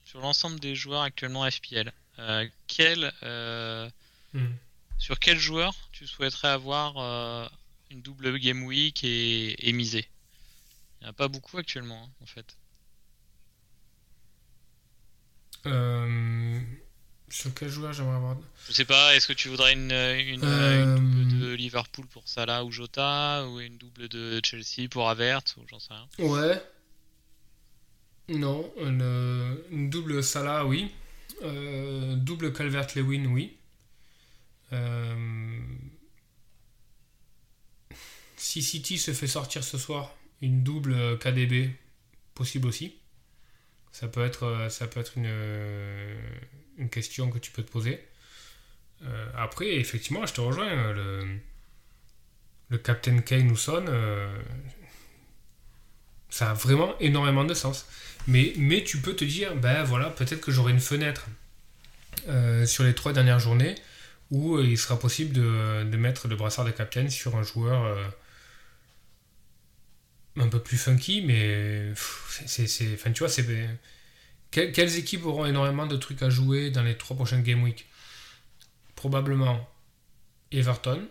sur l'ensemble des joueurs actuellement FPL, euh, quel, euh, Hmm. sur quel joueur tu souhaiterais avoir euh, une double game week et, et miser? Il n'y en a pas beaucoup actuellement, hein, en fait. Euh, sur quel joueur j'aimerais avoir Je sais pas, est-ce que tu voudrais une, une, Euh, une double de Liverpool pour Salah ou Jota, ou une double de Chelsea pour Avert, ou j'en sais rien. Ouais. Non, une, euh, une double Salah, oui. Euh, double Calvert-Lewin, oui. Euh, si City se fait sortir ce soir, une double KDB, possible aussi. Ça peut être, euh, ça peut être une, euh, une question que tu peux te poser. Euh, après, effectivement, je te rejoins. Le, le Captain Kane ou Son, euh, ça a vraiment énormément de sens. Mais, mais tu peux te dire, ben voilà, peut-être que j'aurai une fenêtre sur les trois dernières journées où il sera possible de, de mettre le brassard de captain sur un joueur un peu plus funky, mais pff, c'est, c'est, enfin, tu vois, c'est, que- quelles équipes auront énormément de trucs à jouer dans les trois prochaines game week? Probablement Everton,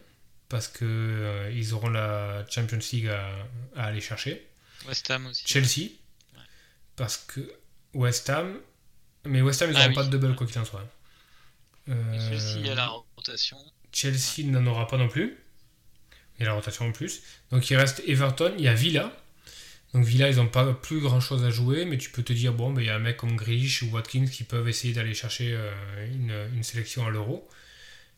parce que euh, ils auront la Champions League à, à aller chercher. West Ham aussi. Chelsea, Ouais. parce que West Ham, mais West Ham ils Ah n'auront oui. pas de double quoi qu'il en soit. Euh, Chelsea, a la rotation. Chelsea n'en aura pas non plus. A la rotation en plus. Donc il reste Everton, il y a Villa. Donc Villa, ils n'ont pas plus grand chose à jouer, mais tu peux te dire, bon, ben, il y a un mec comme Grealish ou Watkins qui peuvent essayer d'aller chercher euh, une, une sélection à l'euro.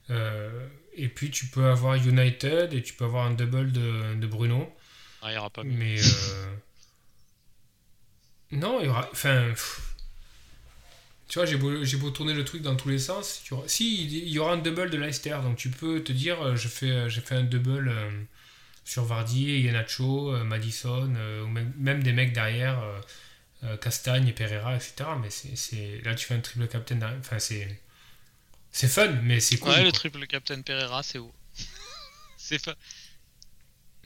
Euh, et puis tu peux avoir United et tu peux avoir un double de, de Bruno. Ah, il y aura pas mieux. Mais euh, <laughs> non, il y aura. Enfin, pff. Tu vois, j'ai beau, tourner le truc dans tous les sens. Si, il y aura un double de Leicester, donc tu peux te dire, euh, je fais, euh, j'ai fait un double euh, sur Vardy, Yanacho, euh, Madison, ou même, même des mecs derrière, Castagne et Pereira, etc. Mais c'est, là, tu fais un triple captain derrière. Enfin, c'est, c'est fun, mais c'est cool. ouais, le triple Captain Pereira, c'est haut. <laughs> c'est pas.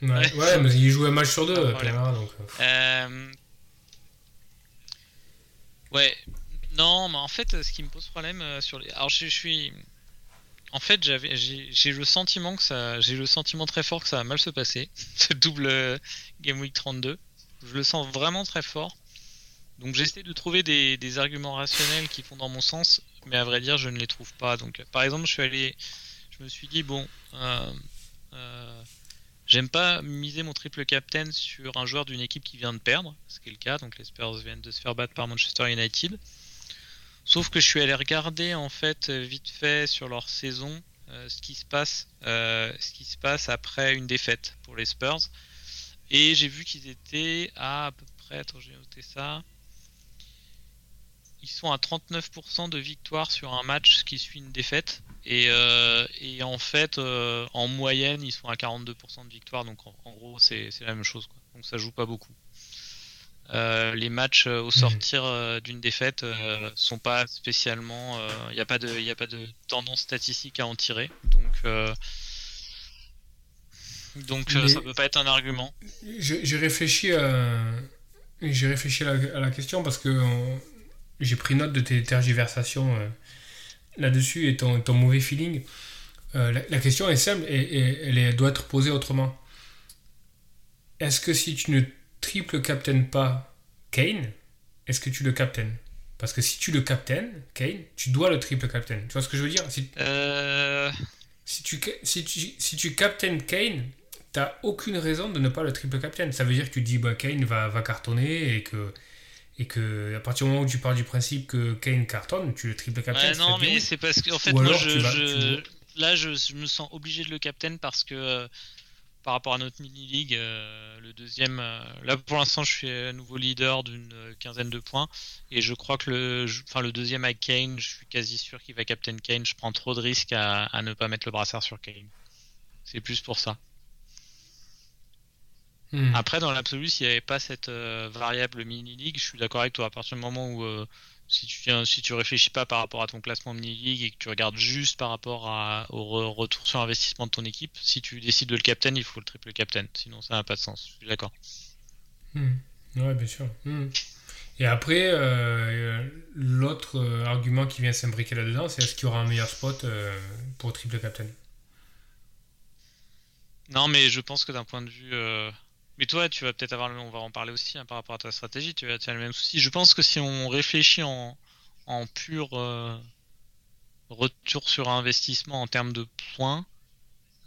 Ouais, Ouais. ouais, mais il joue un match sur deux, problème. Pereira, donc. Euh, Ouais, non, mais en fait, ce qui me pose problème euh, sur les. Alors, je, suis. En fait, j'avais, j'ai le sentiment que ça, j'ai le sentiment très fort que ça va mal se passer, <laughs> ce double euh, Game Week 32. Je le sens vraiment très fort. Donc, j'essaie de trouver des, arguments rationnels qui font dans mon sens, mais à vrai dire, je ne les trouve pas. Donc, par exemple, je suis allé, je me suis dit bon, euh, J'aime pas miser mon triple captain sur un joueur d'une équipe qui vient de perdre, ce qui est le cas, donc les Spurs viennent de se faire battre par Manchester United. Sauf que je suis allé regarder en fait euh, vite fait sur leur saison euh, ce qui se passe, euh, ce qui se passe après une défaite pour les Spurs, et j'ai vu qu'ils étaient à peu près, attends j'ai noté ça, ils sont à 39% de victoire sur un match qui suit une défaite. Et, en fait, en moyenne, ils sont à 42% de victoire. Donc en, gros, c'est c'est la même chose. Quoi. Donc ça joue pas beaucoup. Euh, les matchs euh, au sortir euh, d'une défaite sont pas spécialement. Il n'y a, pas de- y a pas de tendance statistique à en tirer. Donc, donc Mais- ça peut pas être un argument. J'ai réfléchi à, j'ai réfléchi à la, à la question parce que j'ai pris note de tes tergiversations là-dessus et ton, ton mauvais feeling. La, la question est simple et, et elle doit être posée autrement. Est-ce que si tu ne triple captain pas Kane, est-ce que tu le captain Parce que si tu le captain, Kane, tu dois le triple captain. Tu vois ce que je veux dire? Si, Euh, si tu, ca- si tu, si tu captain Kane, t'as aucune raison de ne pas le triple captain. Ça veut dire que tu dis bah, Kane va, va cartonner et que, et que à partir du moment où tu pars du principe que Kane cartonne, tu le triple captain. Ouais, non, mais c'est parce que en fait, moi, je, vas- je- là, je, je me sens obligé de le captain parce que euh, par rapport à notre mini league, euh, le deuxième, euh, là pour l'instant, je suis à nouveau leader d'une euh, quinzaine de points et je crois que le, je- enfin le deuxième avec Kane, je suis quasi sûr qu'il va captain Kane. Je prends trop de risques à, à ne pas mettre le brassard sur Kane. C'est plus pour ça. Hmm. Après, dans l'absolu, s'il n'y avait pas cette euh, variable mini-league, je suis d'accord avec toi. À partir du moment où euh, si tu si tu réfléchis pas par rapport à ton classement mini-league et que tu regardes juste par rapport à, au re- retour sur investissement de ton équipe, si tu décides de le captain, il faut le triple captain. Sinon, ça n'a pas de sens. Je suis d'accord. Hmm. Ouais, bien sûr. Hmm. Et après, euh, l'autre euh, argument qui vient s'imbriquer là-dedans, c'est est-ce qu'il y aura un meilleur spot euh, pour triple captain? Non, mais je pense que d'un point de vue. Mais toi, tu vas peut-être avoir le. On va en parler aussi hein, par rapport à ta stratégie. Tu vas tu as le même souci. Je pense que si on réfléchit en, en pur euh, retour sur investissement en termes de points,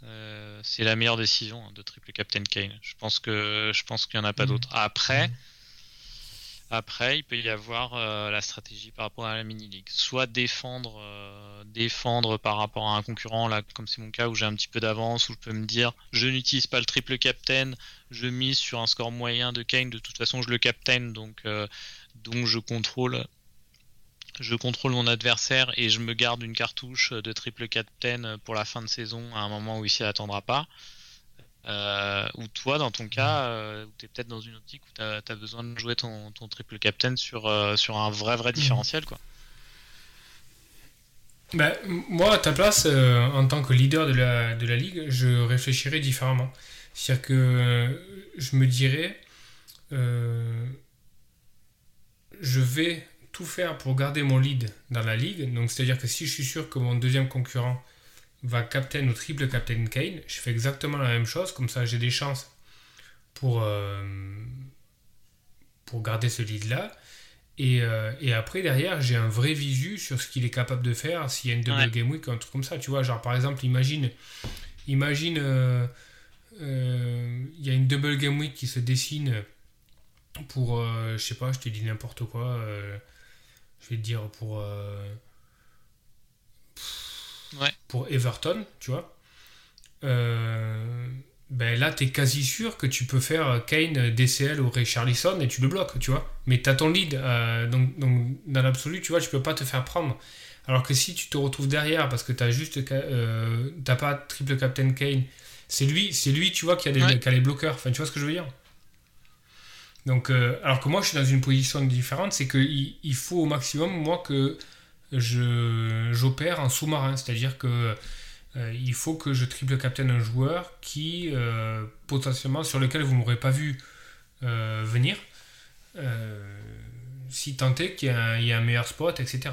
euh, c'est la meilleure décision hein, de triple Captain Kane. Je pense que je pense qu'il n'y en a pas Mhm. d'autre. Après. Après, il peut y avoir euh, la stratégie par rapport à la mini league, soit défendre, euh, défendre par rapport à un concurrent là, comme c'est mon cas où j'ai un petit peu d'avance, où je peux me dire, je n'utilise pas le triple captain, je mise sur un score moyen de Kane, de toute façon je le captain, donc euh, je contrôle, je contrôle mon adversaire et je me garde une cartouche de triple captain pour la fin de saison à un moment où il s'y attendra pas. Euh, ou toi, dans ton cas, euh, tu es peut-être dans une optique où tu as, besoin de jouer ton, ton triple captain sur, euh, sur un vrai vrai différentiel. Quoi. Ben, m- moi, à ta place, euh, en tant que leader de la, de la ligue, je réfléchirais différemment. C'est-à-dire que je me dirais, je vais tout faire pour garder mon lead dans la ligue. Donc, c'est-à-dire que si je suis sûr que mon deuxième concurrent va captain ou triple captain Kane, je fais exactement la même chose. Comme ça, j'ai des chances pour, euh, pour garder ce lead-là. Et, euh, et après, derrière, j'ai un vrai visu sur ce qu'il est capable de faire s'il y a une double Ouais. game week, un truc comme ça. Tu vois, genre par exemple, imagine, imagine, euh, il y a une double game week qui se dessine pour, je sais pas, je te dis n'importe quoi, je vais te dire pour, Ouais. pour Everton, tu vois. Euh, ben là, tu es quasi sûr que tu peux faire Kane, DCL ou Ray Charlison et tu le bloques, tu vois. Mais tu as ton lead, euh, donc, donc dans l'absolu, tu vois, tu peux pas te faire prendre. Alors que si tu te retrouves derrière parce que tu juste, euh, t'as pas triple captain Kane, C'est lui, c'est lui, tu vois, qui a, des, Ouais. qui a les bloqueurs. Enfin, tu vois ce que je veux dire? Donc, euh, alors que moi, je suis dans une position différente, c'est qu'il il faut au maximum, moi, que j'opère en sous-marin. C'est-à-dire que euh, il faut que je triple captain un joueur qui, euh, potentiellement, sur lequel vous m'aurez pas vu euh, venir, si tant est qu'il y, a un- il y a un meilleur spot, etc.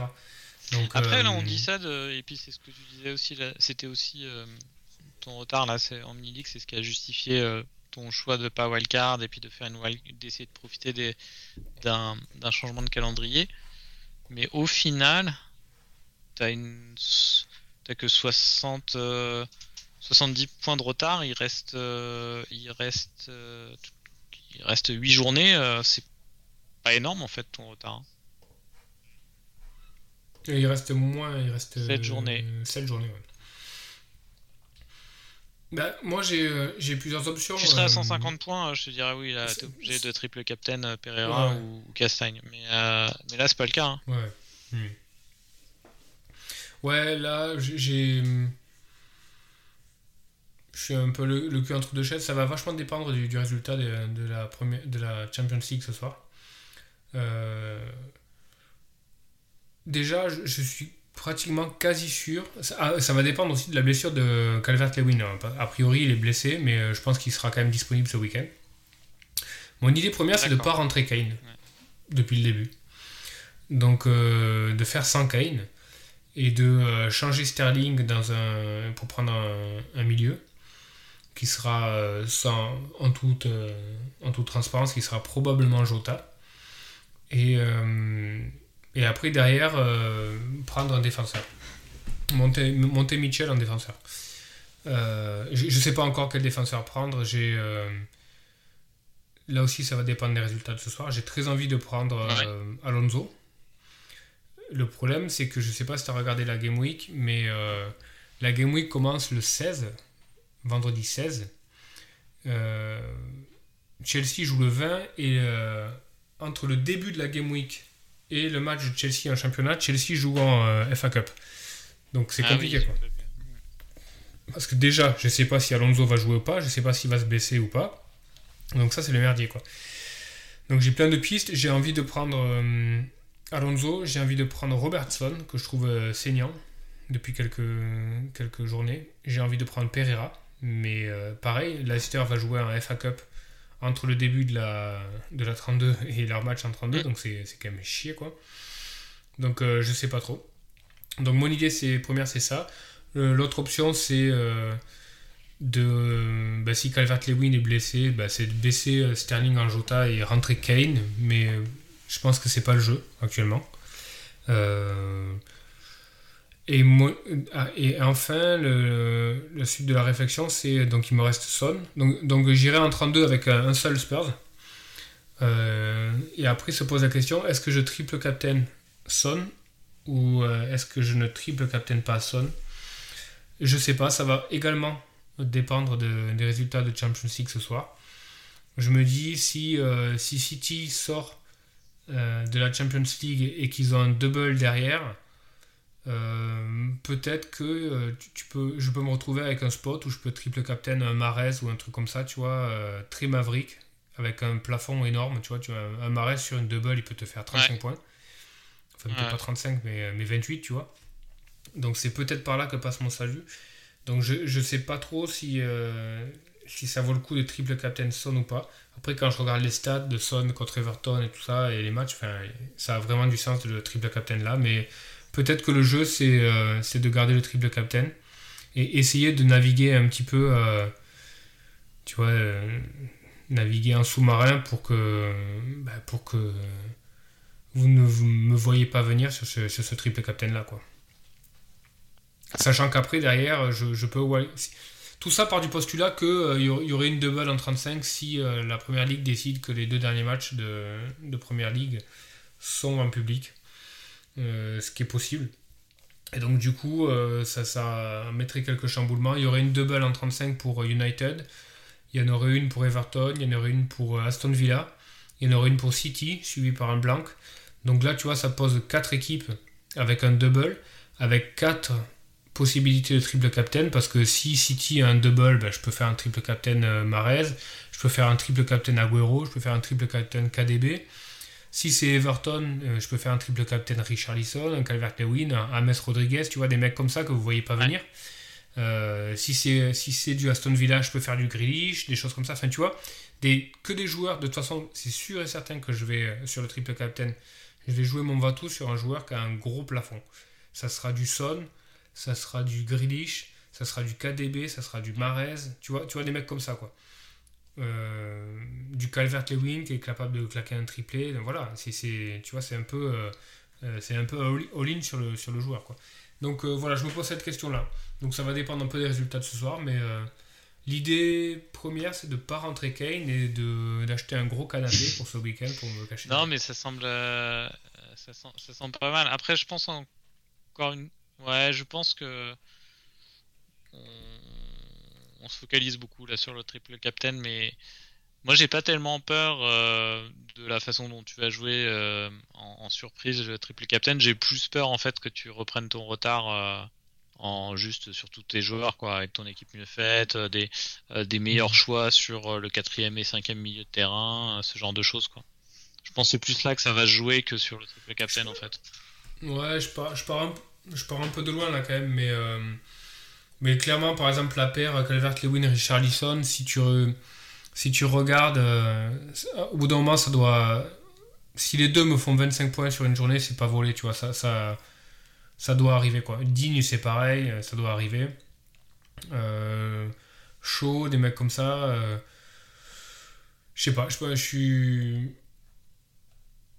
Donc, Après, là, on dit ça, de... et puis c'est ce que tu disais aussi, c'était aussi ton retard là, c'est league, c'est ce qui a justifié ton choix de pas wildcard et puis de faire une d'essayer de profiter d'un changement de calendrier. Mais au final, t'as une, t'as que 60, euh, 70 points de retard. Il reste, euh, il reste, euh, il reste 8 journées. euh, c'est pas énorme en fait ton retard. hein. Il reste moins, il reste Sept journées. 7 journées, ouais. Bah, moi j'ai euh, j'ai plusieurs options. Tu serais à euh, 150 points, je te dirais oui, là, t'es obligé de triple captain euh, Pereira Ouais. ou, ou Castagne. Mais, euh, mais là, c'est pas le cas. hein. Ouais. Hmm. Ouais, là, j'ai-. Je suis un peu le, le cul entre deux chaises. Ça va vachement dépendre du, du résultat de, de la première, de la Champions League ce soir. Euh, Déjà, je, je suis pratiquement quasi sûr. Ça, ah, ça va dépendre aussi de la blessure de Calvert-Lewin. A priori, il est blessé, mais euh, je pense qu'il sera quand même disponible ce week-end. Mon idée première, c'est de ne pas rentrer Kane depuis le début. Donc, euh, de faire sans Kane et de euh, changer Sterling dans un, pour prendre un, un milieu qui sera euh, sans, en, toute, euh, en toute transparence, qui sera probablement Jota. Et, euh, et après, derrière, euh, prendre un défenseur. Monter, monter Mitchell en défenseur. Euh, je ne sais pas encore quel défenseur prendre. J'ai. Là aussi, ça va dépendre des résultats de ce soir. J'ai très envie de prendre Alonso. Le problème, c'est que je sais pas si tu as regardé la Game Week, mais euh, la Game Week commence le 16, vendredi 16. Euh, Chelsea joue le 20 et euh, entre le début de la Game Week et le match de Chelsea en championnat, Chelsea joue en FA Cup. Donc c'est Ah compliqué oui, quoi. Parce que déjà, je sais pas si Alonso va jouer ou pas, je sais pas s'il va se blesser ou pas. Donc ça, c'est le merdier, quoi. Donc j'ai plein de pistes. J'ai envie de prendre euh, Alonso, j'ai envie de prendre Robertson, que je trouve euh, saignant depuis quelques, quelques journées. J'ai envie de prendre Pereira, mais euh, pareil, Leicester va jouer un FA Cup entre le début de la, de la 32 et leur match en 32, donc c'est quand même chier, quoi. Donc euh, je sais pas trop. Donc mon idée, c'est première, c'est ça. Euh, L'autre option, c'est de bah, si Calvert-Lewin est blessé, bah, c'est de baisser Sterling en Jota et rentrer Kane, mais je pense que c'est pas le jeu actuellement. Euh, et, moi- ah, et enfin, le, la suite de la réflexion, c'est donc il me reste Son. Donc, donc j'irai en 32 avec un, seul Spurs. Euh, et après se pose la question est-ce que je triple captain Son ou euh, est-ce que je ne triple captain pas Son? Je sais pas, ça va également dépendre de- des résultats de Champions League ce soir. Je me dis si, si City sort euh, de la Champions League et qu'ils ont un double derrière, euh, peut-être que euh, tu, tu peux, je peux me retrouver avec un spot où je peux triple captain un Mares ou un truc comme ça, tu vois, très maverick, avec un plafond énorme, tu vois, tu vois un, Mahrez sur une double, il peut te faire 35 Ouais. points. Enfin, peut-être Ouais. pas 35, mais, mais 28, tu vois. Donc c'est peut-être par là que passe mon salut. Donc je, je sais pas trop si, euh, si ça vaut le coup de triple captain Son ou pas. Après, quand je regarde les stats de Son contre Everton et tout ça, et les matchs, ça a vraiment du sens de le triple captain là, mais peut-être que le jeu, c'est euh, de garder le triple captain et essayer de naviguer un petit peu, euh, tu vois, euh, naviguer en sous-marin pour que, bah, pour que vous ne me voyez pas venir sur ce, triple captain là, quoi. Sachant qu'après, derrière, je, je peux. Tout ça part du postulat qu'il y aurait une double en 35 si euh, la première ligue décide que les deux derniers matchs de, de première ligue sont en public. Euh, ce qui est possible. Et donc, du coup, euh, ça, ça mettrait quelques chamboulements. Il y aurait une double en 35 pour United. Il y en aurait une pour Everton. Il y en aurait une pour euh, Aston Villa. Il y en aurait une pour City, suivi par un blanc. Donc là, tu vois, ça pose quatre équipes avec un double, avec quatre possibilité de triple captain parce que si City a un double, ben, je peux faire un triple captain euh, Marez, je peux faire un triple captain Agüero, je peux faire un triple captain KDB. Si c'est Everton, euh, je peux faire un triple captain Richarlison, un Calvert-Lewin, un Ames Rodriguez, tu vois, des mecs comme ça que vous voyez pas venir. Euh, si c'est si du Aston Villa, je peux faire du Grealish, des choses comme ça. Enfin, tu vois, des, que des joueurs. De toute façon, c'est sûr et certain que je vais euh, sur le triple captain, je vais jouer mon Vatou sur un joueur qui a un gros plafond. Ça sera du Son, ça sera du Grealish, ça sera du KDB, ça sera du Marez. Tu vois, tu vois des mecs comme ça quoi. Euh, du Calvert-Lewin qui est capable de claquer un triplé. Donc voilà, c'est, tu vois, c'est un peu, c'est un peu all-in sur le, sur le joueur quoi. Donc voilà, je me pose cette question là. Donc ça va dépendre un peu des résultats de ce soir, mais euh, l'idée première c'est de ne pas rentrer Kane et d'acheter un gros canapé pour ce week-end pour me cacher. Non, mais ça semble, euh, ça, semble, pas mal. Après, je pense encore une. Ouais, je pense que. On, se focalise beaucoup là sur le triple captain, mais moi j'ai pas tellement peur euh, de la façon dont tu vas jouer en, en, surprise le triple captain. J'ai plus peur en fait que tu reprennes ton retard en juste sur tous tes joueurs, quoi, avec ton équipe mieux faite, euh, des, euh, des meilleurs choix sur euh, le quatrième et cinquième milieu de terrain, ce genre de choses, quoi. Je pense c'est plus là que ça va jouer que sur le triple captain, en fait. Ouais, je pars, je pars, je pars un peu de loin là quand même, mais, mais clairement, par exemple, la paire Calvert-Lewin Richarlison, si tu, si tu regardes, au bout d'un moment, ça doit. Si les deux me font 25 points sur une journée, c'est pas volé, tu vois, ça, ça, ça doit arriver quoi. Digne c'est pareil, euh, ça doit arriver. Euh, chaud, des mecs comme ça. Euh, je sais pas, je suis.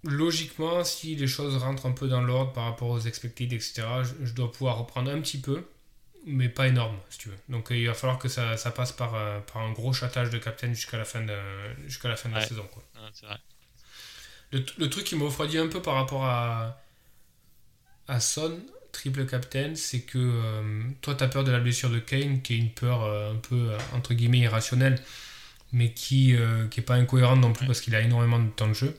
Logiquement, si les choses rentrent un peu dans l'ordre par rapport aux expected, etc., je, dois pouvoir reprendre un petit peu, mais pas énorme, si tu veux. Donc il va falloir que ça, passe par, par, un gros châtage de captain jusqu'à la fin de, jusqu'à la, fin de la saison. Quoi. Le, le, truc qui me refroidit un peu par rapport à, à Son, triple captain, c'est que euh, toi, tu as peur de la blessure de Kane, qui est une peur euh, un peu, euh, entre guillemets, irrationnelle, mais qui n'est pas incohérente non plus parce qu'il a énormément de temps de jeu.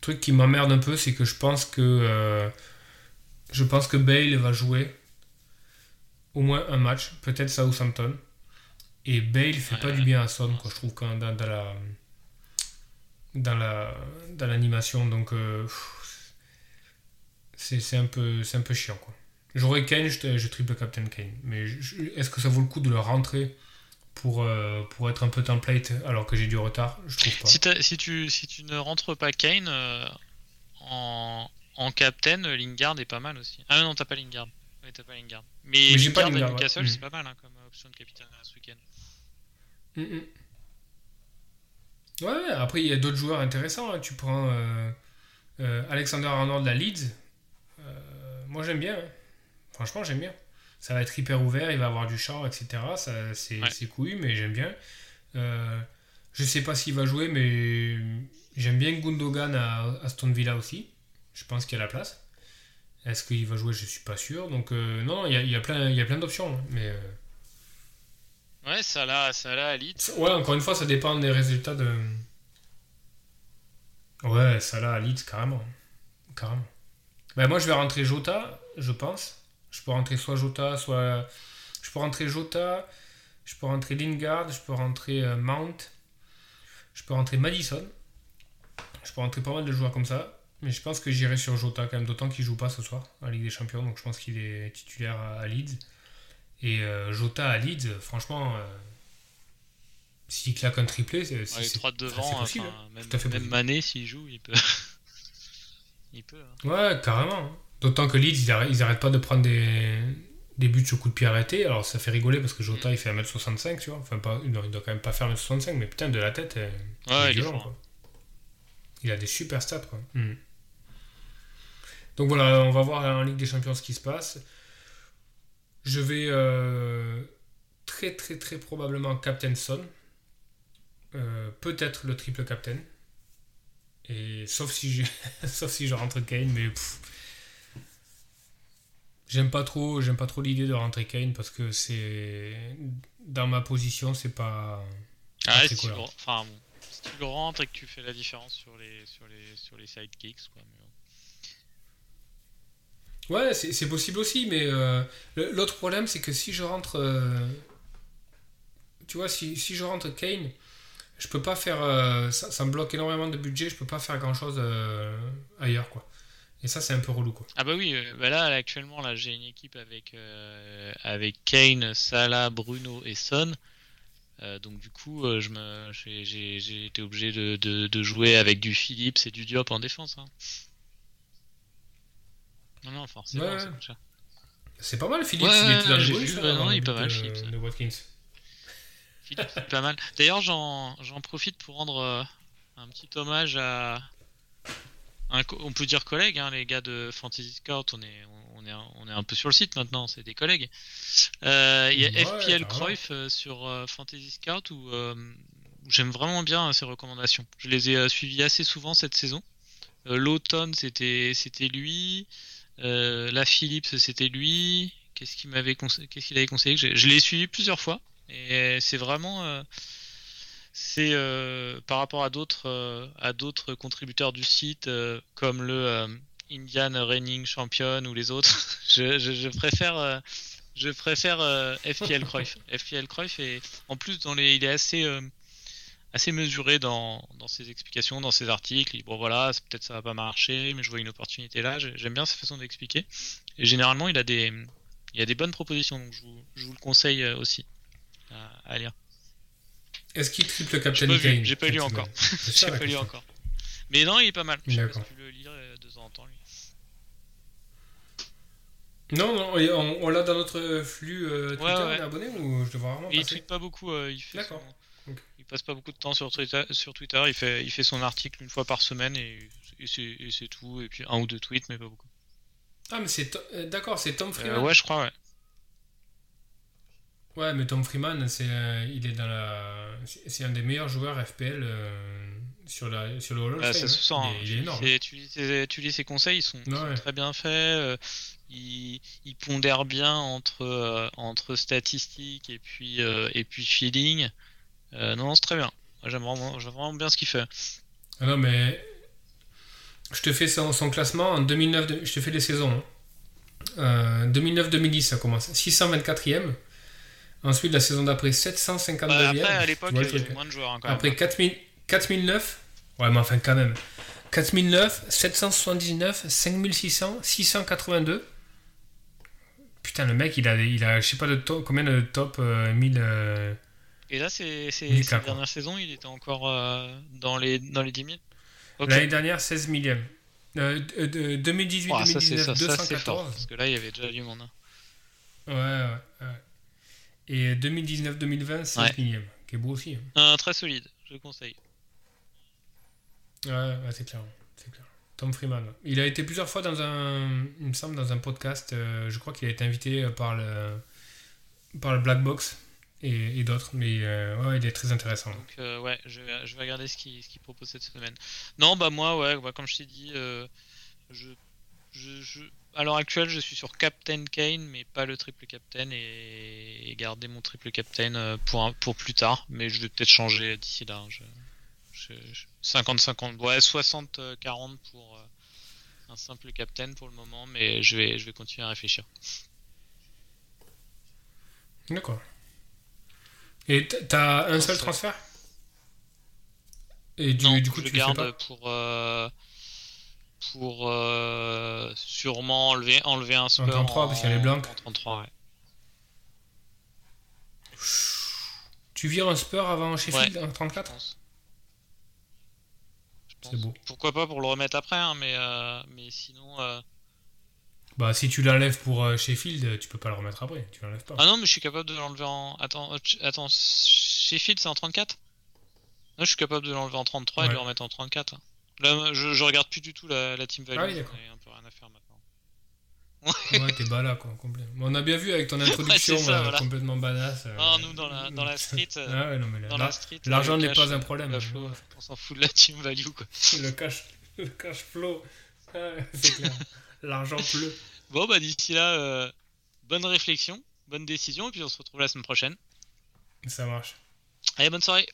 Truc qui m'emmerde un peu, c'est que je pense que je pense que Bale va jouer au moins un match, peut-être Southampton. Et Bale fait pas du bien à Son, quoi, je trouve, quand, dans, dans la dans la dans l'animation. Donc c'est un, peu, un peu chiant. quoi. J'aurais Kane, je, je, triple Captain Kane. Mais est-ce que ça vaut le coup de le rentrer pour, euh, pour être un peu template alors que j'ai du retard Je trouve pas. Si, si, tu, si tu ne rentres pas Kane euh, en, en Captain, Lingard est pas mal aussi. Ah non, t'as pas Lingard. Oui, t'as pas Lingard. Mais, Lingard, pas Lingard Newcastle, c'est pas mal hein, comme option de capitaine ce week-end. Mm, mm. Ouais, après il y a d'autres joueurs intéressants. Hein. Tu prends euh, Alexander Arnold de la Leeds moi j'aime bien. Hein. Franchement, j'aime bien. Ça va être hyper ouvert, il va avoir du char, etc. c'est, ouais. couillu, mais j'aime bien. Euh, je sais pas s'il va jouer, mais j'aime bien Gundogan à Aston Villa aussi. Je pense qu'il y a la place. Est-ce qu'il va jouer Je suis pas sûr. Donc, euh, non, il y a, plein, il y a plein d'options. Hein, mais, euh, Ouais, ça là, ça là. Ouais, encore une fois, ça dépend des résultats de. Ouais, ça là, carrément. Carrément. Ben, moi, je vais rentrer Jota, je pense. Je peux rentrer soit Jota, soit. Je peux rentrer Jota, je peux rentrer Lingard, je peux rentrer euh, Mount, je peux rentrer Madison. Je peux rentrer pas mal de joueurs comme ça. Mais je pense que j'irai sur Jota quand même, d'autant qu'il joue pas ce soir en Ligue des Champions. Donc je pense qu'il est titulaire à, Leeds. Et euh, Jota à Leeds, franchement, euh, s'il claque un triplé, c'est ouais, devant, possible. même, Tout à fait même Mané, s'il joue, il peut. <laughs> Il peut. Hein. Ouais, carrément. D'autant que Leeds, ils arrêtent, pas de prendre des, des buts sur coup de pied arrêté. Alors ça fait rigoler parce que Jota, il fait 1m65, tu vois. Enfin, pas, il doit quand même pas faire 1m65, mais putain, de la tête, ouais, il, violent, il a des super stats, quoi. Hmm. Donc voilà, on va voir en Ligue des Champions ce qui se passe. Je vais euh, très très très probablement Captain Son. Euh, peut-être le triple captain. Et sauf si je, <laughs> sauf si je rentre Kane, mais j'aime pas trop, j'aime pas trop l'idée de rentrer Kane parce que c'est dans ma position, c'est pas. Ah, si, tu le, enfin, si tu le rentres et que tu fais la différence sur les sur les sur les sidekicks, quoi. Ouais, c'est c'est possible aussi, mais euh, l'autre problème, c'est que si je rentre. euh, tu vois, si, si je rentre Kane, je peux pas faire. euh, ça, ça me bloque énormément de budget, je peux pas faire grand chose ailleurs, quoi. Et ça, c'est un peu relou, quoi. Ah bah oui, euh, bah là actuellement là j'ai une équipe avec euh, avec Kane, Salah, Bruno et Son. Euh, donc du coup euh, je me j'ai- j'ai j'ai été obligé de, de, de jouer avec du Phillips et du Diop en défense. hein. Non non forcément Ouais, c'est comme ça. C'est pas mal, Philippe, Ouais, il était dans j'ai vu, non, il est pas mal, de- Watkins. C'est pas mal. D'ailleurs, j'en j'en profite pour rendre un petit hommage à un on peut dire collègue, hein, les gars de Fantasy Scout. On est on est un- on est un peu sur le site maintenant, c'est des collègues. Euh, Il y a Ouais, FPL. Cruyff euh, sur euh, Fantasy Scout où, où j'aime vraiment bien ses recommandations. Je les ai suivis assez souvent cette saison. L'automne c'était lui. La Philips c'était lui. Qu'est-ce qu'il m'avait conseillé Qu'est-ce qu'il avait conseillé j'ai- Je l'ai suivi plusieurs fois. Et c'est vraiment, euh, c'est euh, par rapport à d'autres, euh, à d'autres contributeurs du site euh, comme le Indian Reigning Champion ou les autres. <laughs> je, je, je préfère, je préfère euh, FPL Cruyff. <laughs> FPL Cruyff et en plus dans les, il est assez, euh, assez mesuré dans, dans ses explications, dans ses articles. Il bon voilà, peut-être ça va pas marcher, mais je vois une opportunité là. J'ai- J'aime bien sa façon d'expliquer. Et généralement, il a des, il a des bonnes propositions, donc je vous, je vous le conseille aussi à, à lire. Est-ce qu'il triple J'ai Captain Kane j'ai pas lu encore. <laughs> J'ai pas lu question. encore. Mais non, il est pas mal. D'accord. pu le lire euh, de temps en temps. Lui. Non, on, on l'a dans notre flux euh, Twitter, Ouais, ouais. on est abonné ou je devrais vraiment il tweet pas beaucoup. euh, il fait D'accord. son-. Il passe pas beaucoup de temps sur Twitter. Sur Twitter, il fait, il fait son article une fois par semaine et, et c'est tout. Et puis un ou deux tweets, mais pas beaucoup. Ah, mais c'est... To- D'accord, c'est Tom Euh, Freeman. ouais, je crois. Ouais. Ouais, mais Tom Freeman, c'est, euh, il est dans la... C'est un des meilleurs joueurs FPL euh, sur, la, sur le Hall of Bah, Fame, ça se sent. hein. hein. Il est, il est énorme. Tu, lis ses, tu lis ses conseils, ils sont, très bien faits. euh, il, il pondère bien entre, entre statistiques et puis, et puis feeling. Euh, non, c'est très bien. J'aime vraiment, vraiment bien ce qu'il fait. Ah non, mais je te fais son, son classement en 2009, de- je te fais les saisons. hein. Euh, 2009-2010, ça commence. 624e. Ensuite, la saison d'après, 759e. Bah, après, à l'époque, il y avait moins de joueurs. hein, quand Après même. 4000 4009, ouais, mais enfin quand même. 4009, 779, 5600, 682. Putain, le mec, il a, il a je sais pas de top, combien de top euh, 1000. euh, Et là, c'est, quoi. dernières saisons, il était encore euh, dans, les, dans les 10 000. Ok. L'année dernière, 16 millième. Euh, de- de- 2018, Ouah, ça, c'est, 2019, ça, ça, c'est fort. 214. Parce que là, il y avait déjà du monde. hein. Ouais, ouais, ouais. Et 2019-2020, 16 Ouais. millième. Qui est beau aussi. hein. Euh, très solide, je le conseille. Ouais, ouais, c'est clair. C'est clair. Tom Freeman. Il a été plusieurs fois dans un, il me semble, dans un podcast. euh, je crois qu'il a été invité euh, par le, par le Black Box et, et d'autres. Mais euh, ouais, il est très intéressant. Donc, euh, ouais, je vais, je vais regarder ce qu'il, propose cette semaine. Non, bah, moi, ouais, bah, comme je t'ai dit, euh, je, je, je- à l'heure actuelle, je suis sur Captain Kane, mais pas le triple Captain, et, et garder mon triple Captain euh, pour, un- pour plus tard. Mais je vais peut-être changer d'ici là. hein, je- je- je- 50-50, ouais, 60-40 pour euh, un simple Captain pour le moment, mais je vais, je vais continuer à réfléchir. D'accord. Et t'as un seul Transfert? Et du, non, du coup, je tu le fais garde pas? pour euh, pour euh, sûrement enlever enlever un sport 33, parce qu'il y a les blancs. en 33 ouais. Tu vires un Spur avant Sheffield en je 34 pense. Je C'est beau. Pourquoi pas pour le remettre après hein, mais euh, mais sinon euh, Bah, si tu l'enlèves pour euh, Sheffield, tu peux pas le remettre après. Tu l'enlèves pas. ah non mais je suis capable de l'enlever en attends euh, attends Sheffield c'est en 34 non, je suis capable de l'enlever en 33 et de Ouais. le remettre en 34 là je, je regarde plus du tout la, la team value Ah oui, d'accord. un peu rien à faire maintenant Ouais, t'es bas là, quoi, complet. Mais on a bien vu avec ton <laughs> introduction ça, euh, voilà. complètement badass. euh, Ah, nous, dans la- dans la street, euh, ah ouais, non, mais la street l'argent n'est pas un euh, problème. <laughs> on s'en fout de la team value quoi <laughs> le, cash, le cash flow, ah, c'est clair. L'argent pleut. Bon, bah d'ici là, euh, bonne réflexion, bonne décision, et puis on se retrouve la semaine prochaine. Ça marche. Allez, bonne soirée